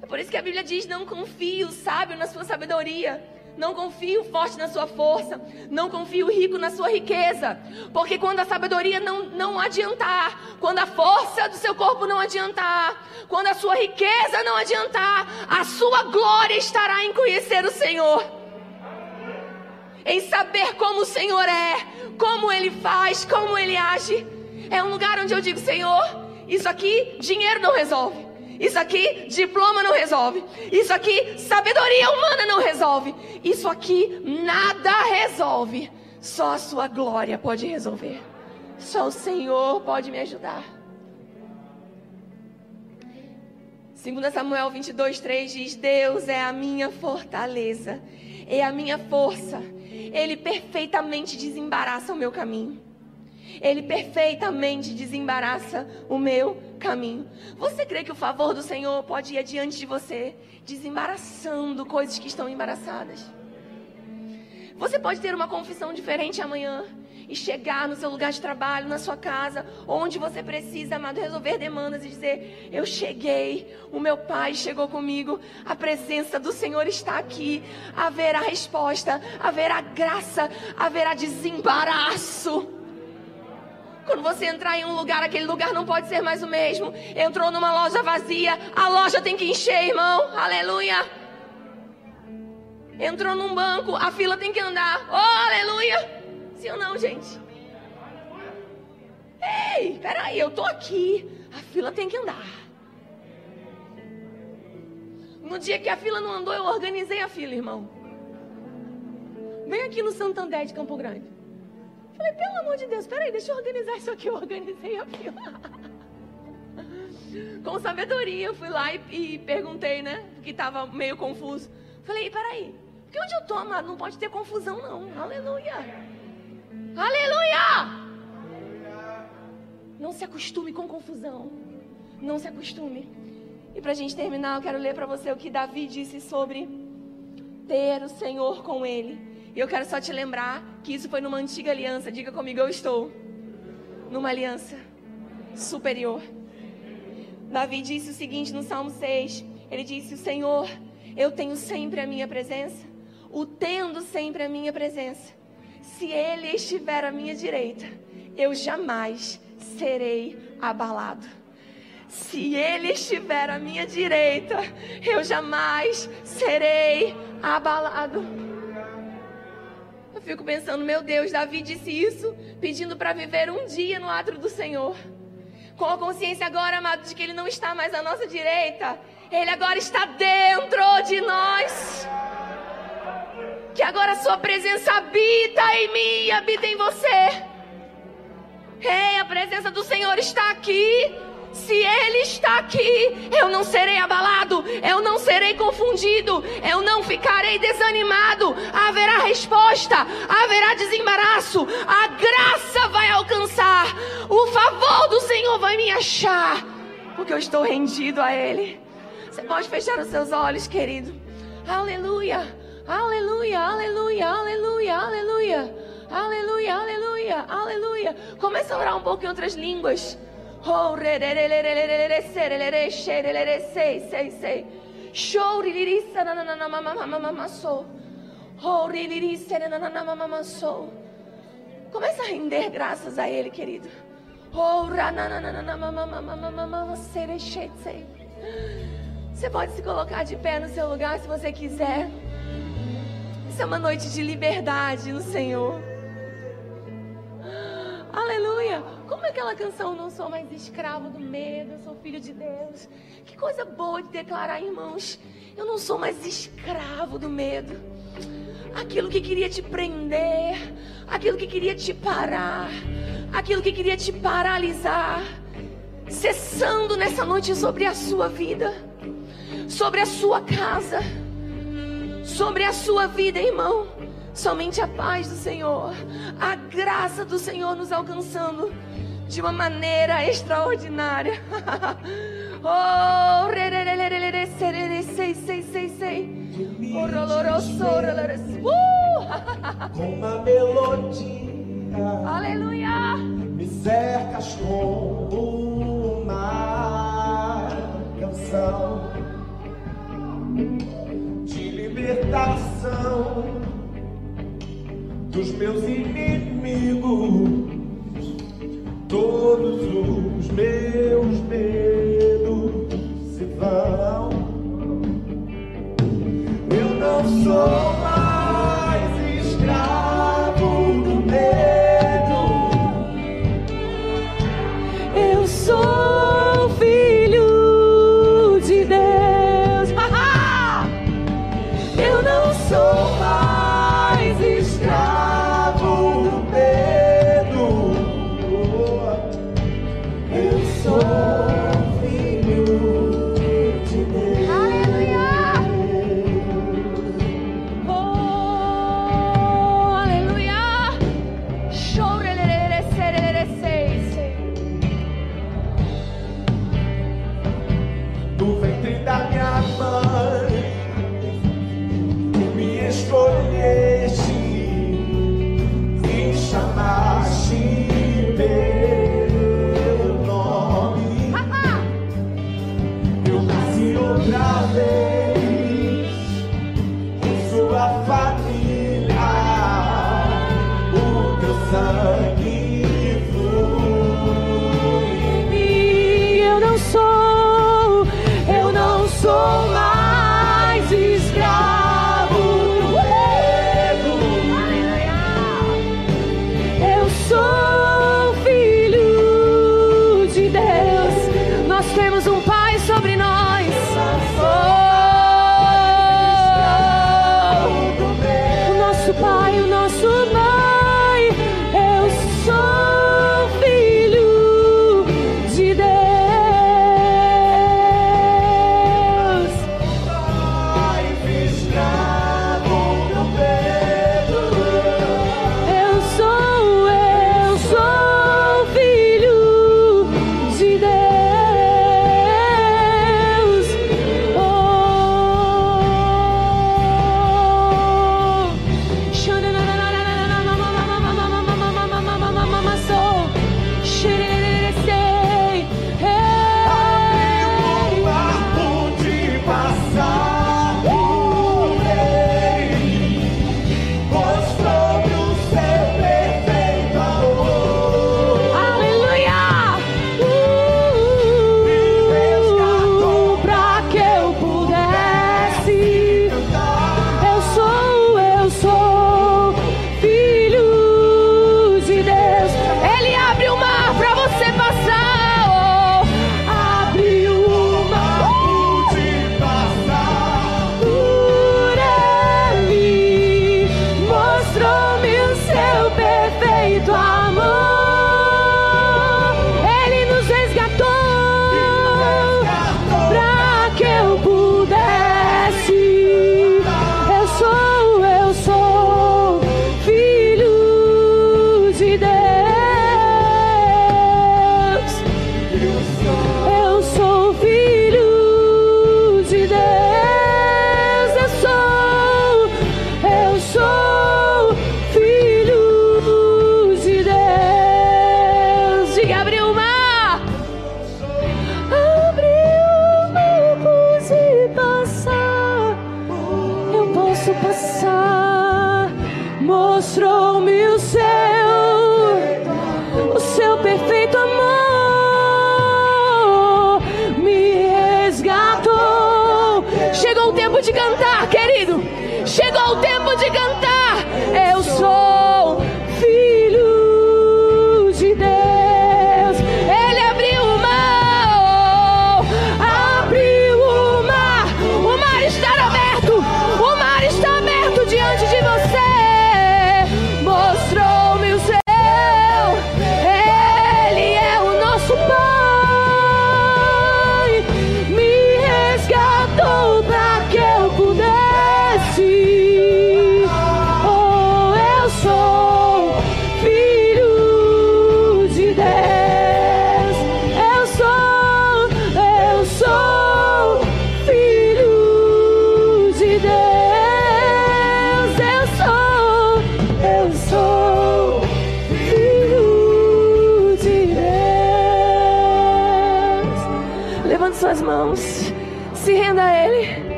É por isso que a Bíblia diz: não confie o sábio na sua sabedoria, Não confie o forte na sua força. Não confie o rico na sua riqueza. Porque quando a sabedoria não, não adiantar, quando a força do seu corpo não adiantar, quando a sua riqueza não adiantar, a sua glória estará em conhecer o Senhor. Em saber como o Senhor é, como Ele faz, como Ele age. É um lugar onde eu digo, Senhor, isso aqui dinheiro não resolve. Isso aqui, diploma não resolve. Isso aqui, sabedoria humana não resolve. Isso aqui, nada resolve. Só a sua glória pode resolver. Só o Senhor pode me ajudar. 2 Samuel 22, 3 diz: Deus é a minha fortaleza, é a minha força. Ele perfeitamente desembaraça o meu caminho. Ele perfeitamente desembaraça o meu caminho. Você crê que o favor do Senhor pode ir adiante de você, desembaraçando coisas que estão embaraçadas? Você pode ter uma confissão diferente amanhã e chegar no seu lugar de trabalho, na sua casa, onde você precisa, amado, resolver demandas e dizer: Eu cheguei, o meu Pai chegou comigo, a presença do Senhor está aqui. Haverá resposta, haverá graça, haverá desembaraço. Quando você entrar em um lugar, aquele lugar não pode ser mais o mesmo. Entrou numa loja vazia, a loja tem que encher, irmão. Aleluia. Entrou num banco, a fila tem que andar. Oh, aleluia. Sim ou não, gente? Ei, peraí, eu tô aqui. A fila tem que andar. No dia que a fila não andou, eu organizei a fila, irmão. Vem aqui no Santander de Campo Grande. Falei, pelo amor de Deus, peraí, deixa eu organizar isso aqui. Eu organizei a fila. Com sabedoria, eu fui lá e, e perguntei, né? Porque estava meio confuso. Falei, peraí, porque onde eu tô, amado, não pode ter confusão, não. Aleluia. Aleluia! Não se acostume com confusão. Não se acostume. E para a gente terminar, eu quero ler para você o que Davi disse sobre ter o Senhor com ele. E eu quero só te lembrar que isso foi numa antiga aliança. Diga comigo, eu estou numa aliança superior. Davi disse o seguinte no Salmo 6. Ele disse: O Senhor, eu tenho sempre a minha presença, o tendo sempre a minha presença. Se Ele estiver à minha direita, eu jamais serei abalado. Se Ele estiver à minha direita, eu jamais serei abalado fico pensando, meu Deus, Davi disse isso pedindo para viver um dia no ato do Senhor. Com a consciência agora, amado, de que Ele não está mais à nossa direita, Ele agora está dentro de nós. Que agora a Sua presença habita em mim habita em você. Ei, a presença do Senhor está aqui. Se Ele está aqui, eu não serei abalado, eu não serei confundido, eu não ficarei desanimado. Haverá resposta, haverá desembaraço, a graça vai alcançar, o favor do Senhor vai me achar, porque eu estou rendido a Ele. Você pode fechar os seus olhos, querido. Aleluia, aleluia, aleluia, aleluia, aleluia, aleluia, aleluia, aleluia. Começa a orar um pouco em outras línguas. Começa a render graças a Ele, querido. Você pode se colocar de pé no seu lugar se você quiser. Essa é uma noite de liberdade no Senhor. Aleluia. Como é aquela canção? Não sou mais escravo do medo, eu sou filho de Deus. Que coisa boa de declarar, irmãos. Eu não sou mais escravo do medo. Aquilo que queria te prender, aquilo que queria te parar, aquilo que queria te paralisar, cessando nessa noite sobre a sua vida, sobre a sua casa, sobre a sua vida, irmão. Somente a paz do Senhor, a graça do Senhor nos alcançando de uma maneira extraordinária. oh, sei, sei, sei, sei. Com uma melodia. Aleluia. Me cercas com uma canção de libertação dos meus inimigos, todos os meus medos se vão. Eu não sou mais escravo do medo. Eu sou.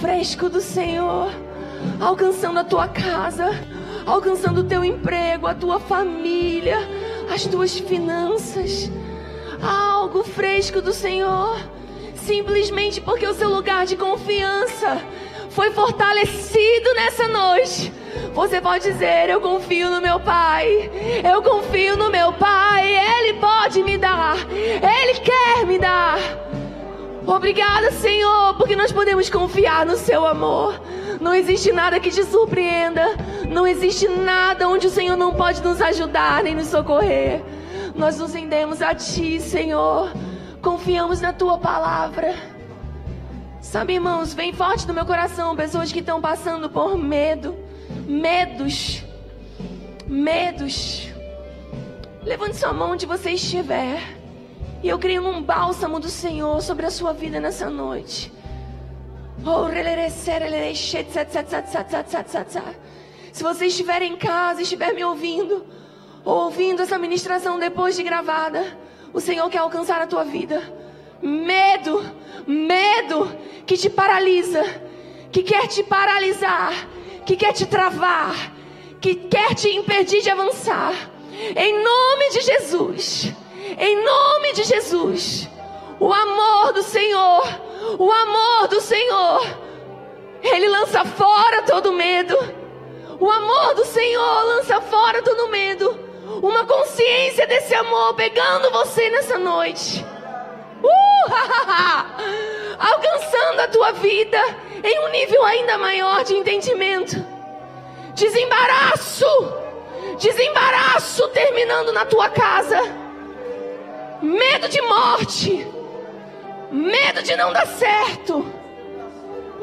Fresco do Senhor. alcançando a tua casa, alcançando o teu emprego, a tua família, as tuas finanças. Algo fresco do Senhor, simplesmente porque o seu lugar de confiança foi fortalecido nessa noite. Você pode dizer: Eu confio no meu Pai, eu confio no meu Pai, Ele pode me dar, Obrigada, Senhor, porque nós podemos confiar no Seu amor. Não existe nada que te surpreenda, não existe nada onde o Senhor não pode nos ajudar nem nos socorrer. Nós nos rendemos a Ti, Senhor, confiamos na Tua palavra. Sabe, irmãos, vem forte no meu coração pessoas que estão passando por medo, medos, medos. Levante sua mão onde você estiver. E eu creio num bálsamo do Senhor sobre a sua vida nessa noite. Se você estiver em casa, estiver me ouvindo, ou ouvindo essa ministração depois de gravada, o Senhor quer alcançar a tua vida. Medo, medo que te paralisa, que quer te paralisar, que quer te travar, que quer te impedir de avançar. Em nome de Jesus, em nome de Jesus, o amor do Senhor, o amor do Senhor, ele lança fora todo medo. O amor do Senhor lança fora todo medo. Uma consciência desse amor pegando você nessa noite. Uh, alcançando a tua vida em um nível ainda maior de entendimento. Desembaraço, desembaraço terminando na tua casa. Medo de morte, medo de não dar certo,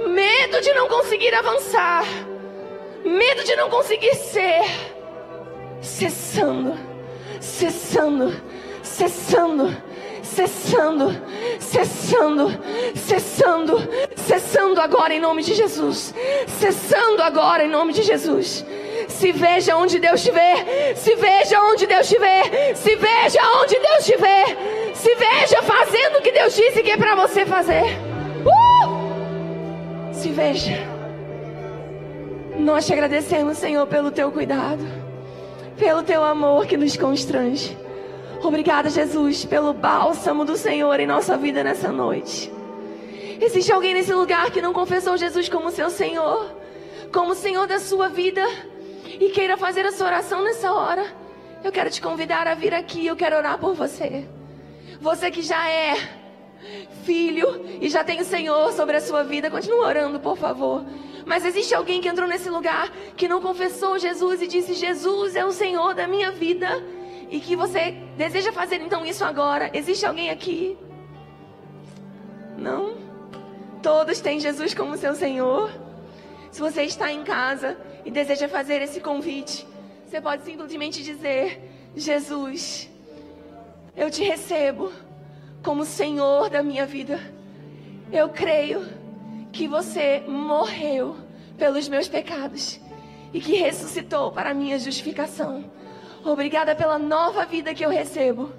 medo de não conseguir avançar, medo de não conseguir ser. Cessando, cessando, cessando. Cessando, cessando, cessando, cessando agora em nome de Jesus. Cessando agora em nome de Jesus. Se veja onde Deus te vê. Se veja onde Deus te vê. Se veja onde Deus te vê. Se veja fazendo o que Deus disse que é para você fazer. Uh! Se veja. Nós te agradecemos, Senhor, pelo teu cuidado, pelo teu amor que nos constrange. Obrigada, Jesus, pelo bálsamo do Senhor em nossa vida nessa noite. Existe alguém nesse lugar que não confessou Jesus como seu Senhor, como Senhor da sua vida, e queira fazer a sua oração nessa hora? Eu quero te convidar a vir aqui, eu quero orar por você. Você que já é filho e já tem o Senhor sobre a sua vida, continue orando, por favor. Mas existe alguém que entrou nesse lugar que não confessou Jesus e disse: Jesus é o Senhor da minha vida e que você deseja fazer então isso agora, existe alguém aqui? Não? Todos têm Jesus como seu Senhor? Se você está em casa e deseja fazer esse convite, você pode simplesmente dizer: Jesus, eu te recebo como Senhor da minha vida. Eu creio que você morreu pelos meus pecados e que ressuscitou para a minha justificação. Obrigada pela nova vida que eu recebo.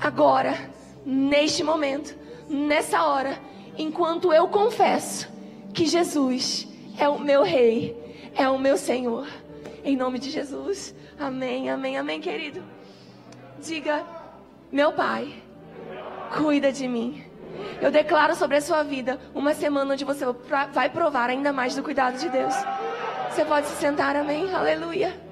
Agora, neste momento, nessa hora, enquanto eu confesso que Jesus é o meu Rei, é o meu Senhor. Em nome de Jesus. Amém, amém, amém, querido. Diga, meu Pai, cuida de mim. Eu declaro sobre a sua vida uma semana onde você vai provar ainda mais do cuidado de Deus. Você pode se sentar, amém? Aleluia.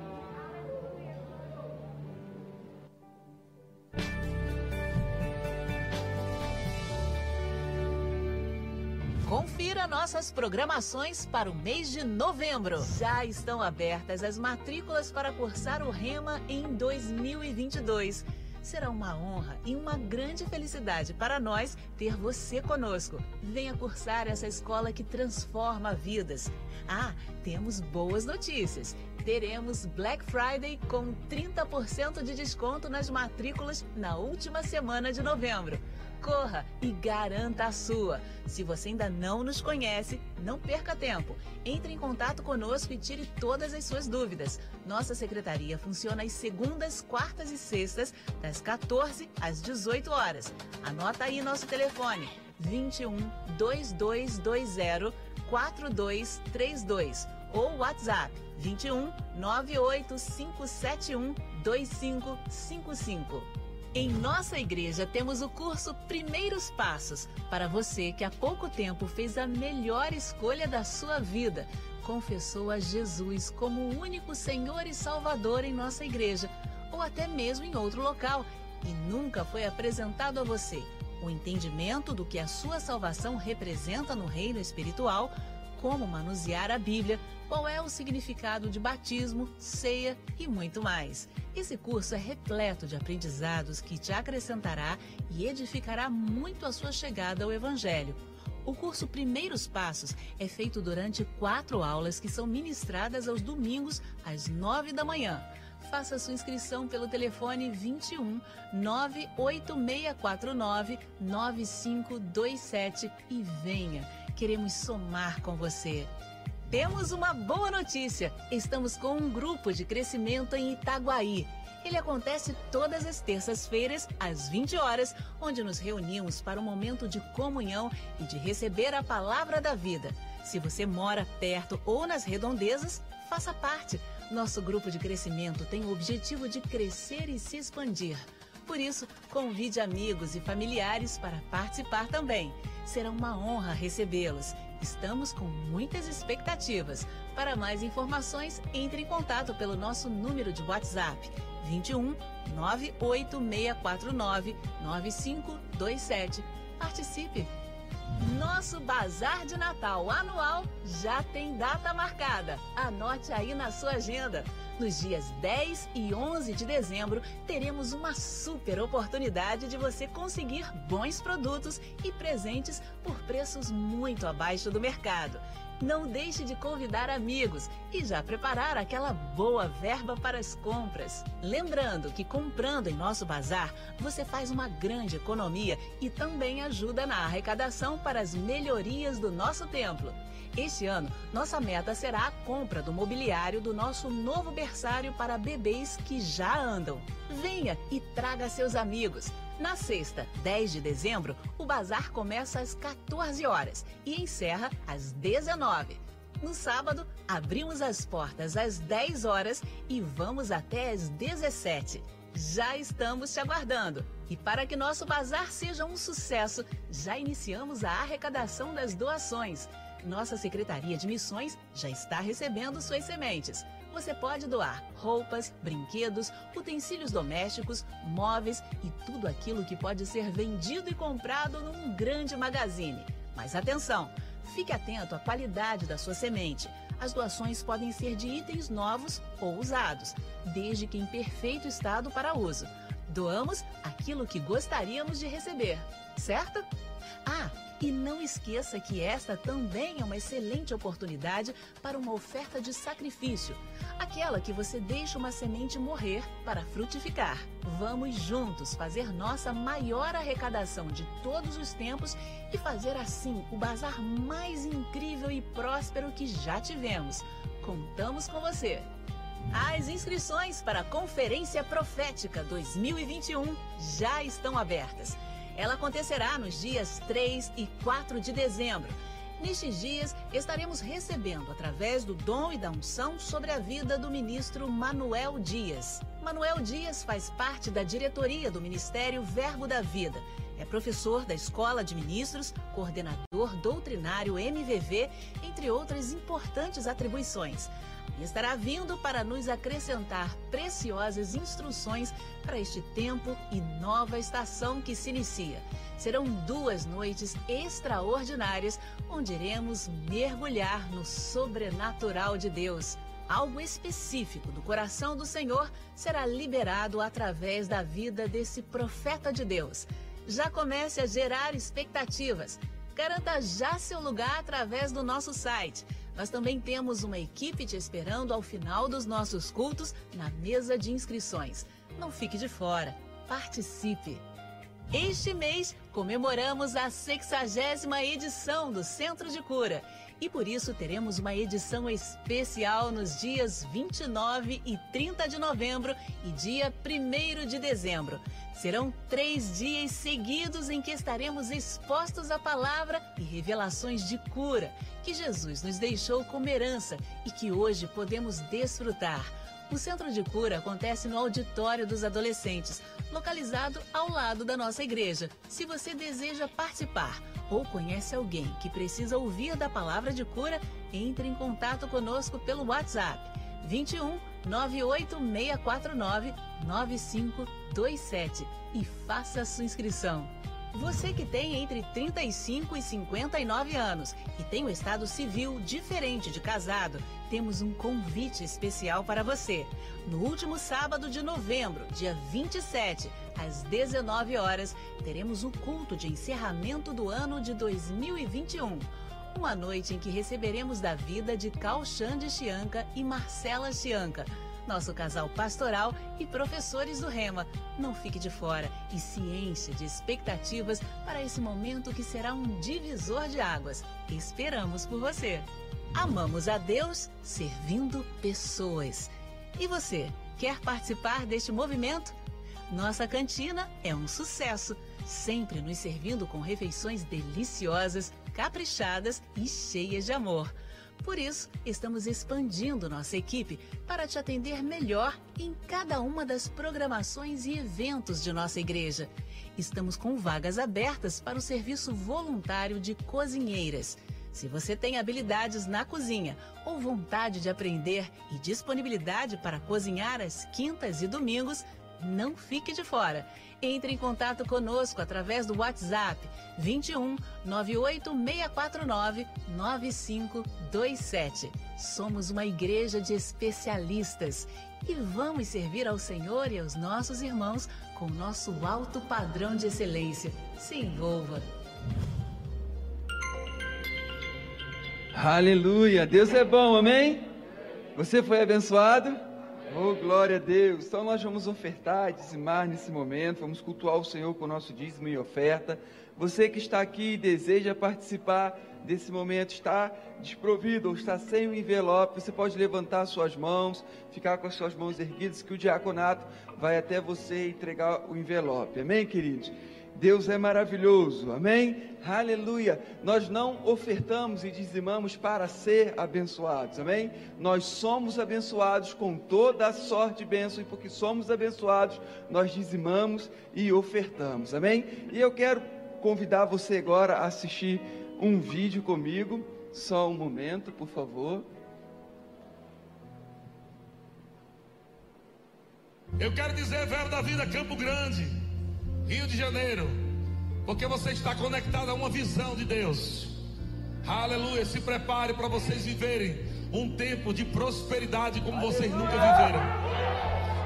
Confira nossas programações para o mês de novembro. Já estão abertas as matrículas para cursar o REMA em 2022. Será uma honra e uma grande felicidade para nós ter você conosco. Venha cursar essa escola que transforma vidas. Ah, temos boas notícias. Teremos Black Friday com 30% de desconto nas matrículas na última semana de novembro corra e garanta a sua. Se você ainda não nos conhece, não perca tempo. Entre em contato conosco e tire todas as suas dúvidas. Nossa secretaria funciona às segundas, quartas e sextas, das 14 às 18 horas. Anota aí nosso telefone: 21 2220 4232 ou WhatsApp 21 98571 2555. Em nossa igreja temos o curso Primeiros Passos para você que há pouco tempo fez a melhor escolha da sua vida, confessou a Jesus como o único Senhor e Salvador em nossa igreja ou até mesmo em outro local e nunca foi apresentado a você. O entendimento do que a sua salvação representa no reino espiritual, como manusear a Bíblia, qual é o significado de batismo, ceia e muito mais. Esse curso é repleto de aprendizados que te acrescentará e edificará muito a sua chegada ao Evangelho. O curso Primeiros Passos é feito durante quatro aulas que são ministradas aos domingos às nove da manhã. Faça sua inscrição pelo telefone 21 98649 9527 e venha. Queremos somar com você. Temos uma boa notícia. Estamos com um grupo de crescimento em Itaguaí. Ele acontece todas as terças-feiras, às 20 horas, onde nos reunimos para um momento de comunhão e de receber a palavra da vida. Se você mora perto ou nas redondezas, faça parte. Nosso grupo de crescimento tem o objetivo de crescer e se expandir. Por isso, convide amigos e familiares para participar também. Será uma honra recebê-los. Estamos com muitas expectativas. Para mais informações, entre em contato pelo nosso número de WhatsApp 21 98649 9527. Participe! Nosso Bazar de Natal anual já tem data marcada. Anote aí na sua agenda. Nos dias 10 e 11 de dezembro, teremos uma super oportunidade de você conseguir bons produtos e presentes por preços muito abaixo do mercado. Não deixe de convidar amigos e já preparar aquela boa verba para as compras. Lembrando que comprando em nosso bazar, você faz uma grande economia e também ajuda na arrecadação para as melhorias do nosso templo. Este ano, nossa meta será a compra do mobiliário do nosso novo berçário para bebês que já andam. Venha e traga seus amigos. Na sexta, 10 de dezembro, o bazar começa às 14 horas e encerra às 19. No sábado, abrimos as portas às 10 horas e vamos até às 17. Já estamos te aguardando. E para que nosso bazar seja um sucesso, já iniciamos a arrecadação das doações. Nossa Secretaria de Missões já está recebendo suas sementes você pode doar roupas, brinquedos, utensílios domésticos, móveis e tudo aquilo que pode ser vendido e comprado num grande magazine. Mas atenção! Fique atento à qualidade da sua semente. As doações podem ser de itens novos ou usados, desde que em perfeito estado para uso. Doamos aquilo que gostaríamos de receber, certo? Ah, e não esqueça que esta também é uma excelente oportunidade para uma oferta de sacrifício, aquela que você deixa uma semente morrer para frutificar. Vamos juntos fazer nossa maior arrecadação de todos os tempos e fazer assim o bazar mais incrível e próspero que já tivemos. Contamos com você! As inscrições para a Conferência Profética 2021 já estão abertas. Ela acontecerá nos dias 3 e 4 de dezembro. Nestes dias, estaremos recebendo, através do dom e da unção, sobre a vida do ministro Manuel Dias. Manuel Dias faz parte da diretoria do Ministério Verbo da Vida. É professor da Escola de Ministros, coordenador doutrinário MVV, entre outras importantes atribuições e estará vindo para nos acrescentar preciosas instruções para este tempo e nova estação que se inicia. Serão duas noites extraordinárias onde iremos mergulhar no sobrenatural de Deus. Algo específico do coração do Senhor será liberado através da vida desse profeta de Deus. Já comece a gerar expectativas. Garanta já seu lugar através do nosso site nós também temos uma equipe te esperando ao final dos nossos cultos na mesa de inscrições. Não fique de fora, participe! Este mês comemoramos a 60 edição do Centro de Cura E por isso teremos uma edição especial nos dias 29 e 30 de novembro e dia 1 de dezembro. Serão três dias seguidos em que estaremos expostos à palavra e revelações de cura que Jesus nos deixou como herança e que hoje podemos desfrutar. O Centro de Cura acontece no Auditório dos Adolescentes, localizado ao lado da nossa igreja. Se você deseja participar ou conhece alguém que precisa ouvir da palavra de cura, entre em contato conosco pelo WhatsApp 21 98649 9527 e faça sua inscrição. Você que tem entre 35 e 59 anos e tem um estado civil diferente de casado, temos um convite especial para você. No último sábado de novembro, dia 27, às 19 horas, teremos o culto de encerramento do ano de 2021. Uma noite em que receberemos da vida de Calxande Chianca e Marcela Chianca nosso casal pastoral e professores do Rema. Não fique de fora e se encha de expectativas para esse momento que será um divisor de águas. Esperamos por você. Amamos a Deus servindo pessoas. E você, quer participar deste movimento? Nossa cantina é um sucesso, sempre nos servindo com refeições deliciosas, caprichadas e cheias de amor. Por isso, estamos expandindo nossa equipe para te atender melhor em cada uma das programações e eventos de nossa igreja. Estamos com vagas abertas para o serviço voluntário de cozinheiras. Se você tem habilidades na cozinha ou vontade de aprender e disponibilidade para cozinhar às quintas e domingos, não fique de fora. Entre em contato conosco através do WhatsApp 21 98649 9527. Somos uma igreja de especialistas e vamos servir ao Senhor e aos nossos irmãos com nosso alto padrão de excelência. Se envolva. Aleluia! Deus é bom, amém? Você foi abençoado? Oh, glória a Deus! Então nós vamos ofertar e dizimar nesse momento, vamos cultuar o Senhor com o nosso dízimo e oferta. Você que está aqui e deseja participar desse momento, está desprovido ou está sem o envelope, você pode levantar suas mãos, ficar com as suas mãos erguidas, que o diaconato vai até você entregar o envelope. Amém, queridos? Deus é maravilhoso, amém? Aleluia. Nós não ofertamos e dizimamos para ser abençoados, amém? Nós somos abençoados com toda a sorte de bênção, e porque somos abençoados, nós dizimamos e ofertamos, amém? E eu quero convidar você agora a assistir um vídeo comigo, só um momento, por favor. Eu quero dizer, velho da vida, Campo Grande. Rio de Janeiro, porque você está conectado a uma visão de Deus. Aleluia, se prepare para vocês viverem um tempo de prosperidade como vocês nunca viveram.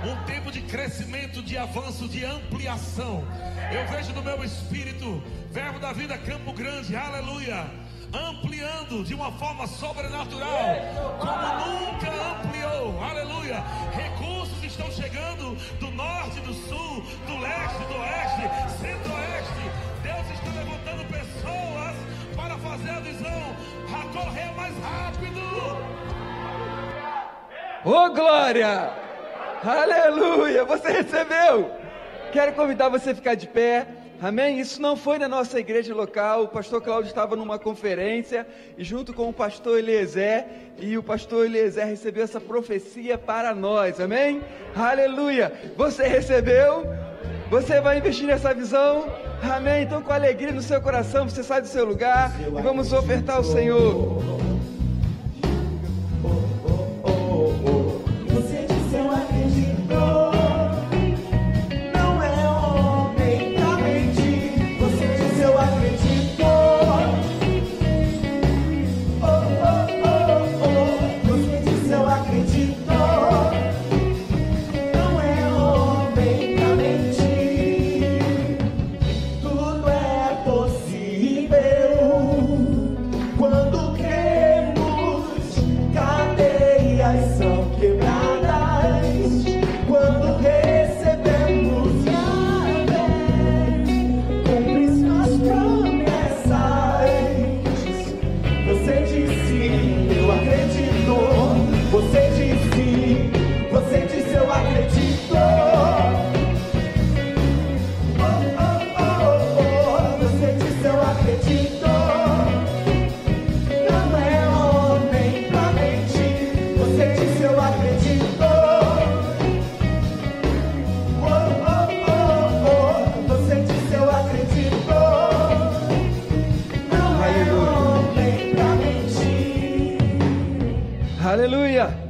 Um tempo de crescimento, de avanço, de ampliação. Eu vejo no meu espírito, Verbo da Vida Campo Grande, aleluia, ampliando de uma forma sobrenatural, como nunca ampliou, aleluia. Recursos estão chegando do norte, do sul, do leste, do oeste, centro-oeste. Deus está levantando pessoas para fazer a visão a correr mais rápido. Ô oh, glória! Aleluia! Você recebeu? Quero convidar você a ficar de pé. Amém? Isso não foi na nossa igreja local. O pastor Cláudio estava numa conferência e junto com o pastor Eliezer, e o pastor Eliezer recebeu essa profecia para nós. Amém? Aleluia! Você recebeu? Você vai investir nessa visão? Amém? Então, com alegria no seu coração, você sai do seu lugar e vamos ofertar ao Senhor.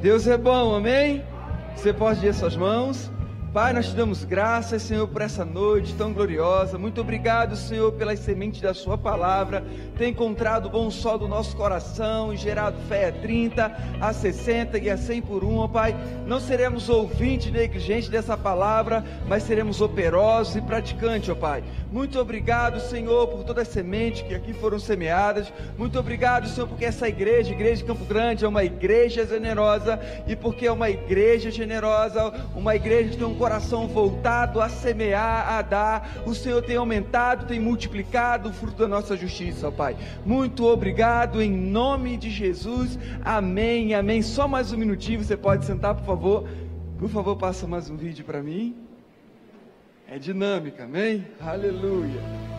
Deus é bom, amém? Você pode ir suas mãos. Pai, nós te damos graças, Senhor, por essa noite tão gloriosa. Muito obrigado, Senhor, pelas sementes da Sua palavra. Tem encontrado o bom sol do nosso coração e gerado fé a 30, a 60 e a 100 por um, Pai. Não seremos ouvintes negligentes dessa palavra, mas seremos operosos e praticantes, ó Pai. Muito obrigado, Senhor, por todas as sementes que aqui foram semeadas. Muito obrigado, Senhor, porque essa igreja, igreja de Campo Grande, é uma igreja generosa e porque é uma igreja generosa, uma igreja que tem um coração voltado a semear, a dar. O Senhor tem aumentado, tem multiplicado o fruto da nossa justiça, ó Pai. Muito obrigado em nome de Jesus. Amém, amém. Só mais um minutinho, você pode sentar, por favor. Por favor, passa mais um vídeo para mim. É dinâmica, amém? Aleluia.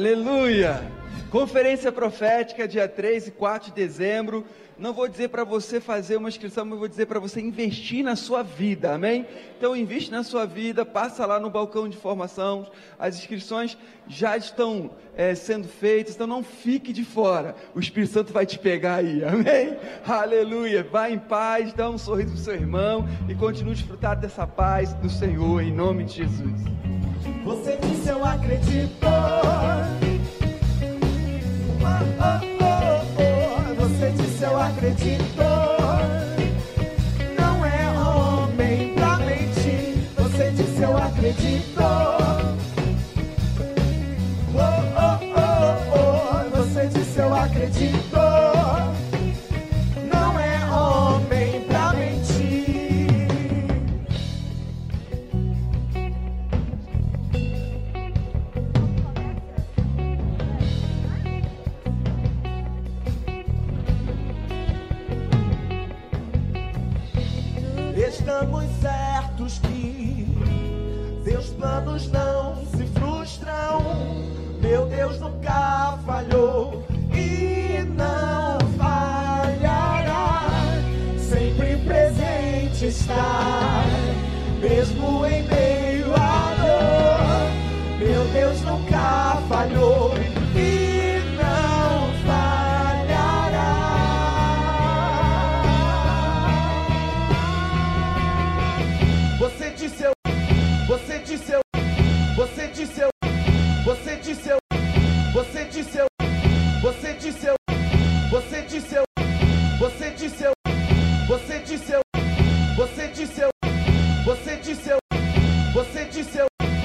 Aleluia! Conferência profética, dia 3 e 4 de dezembro. Não vou dizer para você fazer uma inscrição, mas vou dizer para você investir na sua vida, amém? Então, investe na sua vida, passa lá no balcão de formação. As inscrições já estão é, sendo feitas, então não fique de fora. O Espírito Santo vai te pegar aí, amém? Aleluia! Vá em paz, dá um sorriso para o seu irmão e continue desfrutando dessa paz do Senhor, em nome de Jesus. Você eu acredito. Oh, oh, oh. Você disse eu acredito. Não é homem pra mentir. Você disse eu acredito. nunca falhou e não falhará. Sempre presente está, mesmo em meio à dor. Meu Deus nunca falhou. e não falhará. Você disse eu, você disse eu.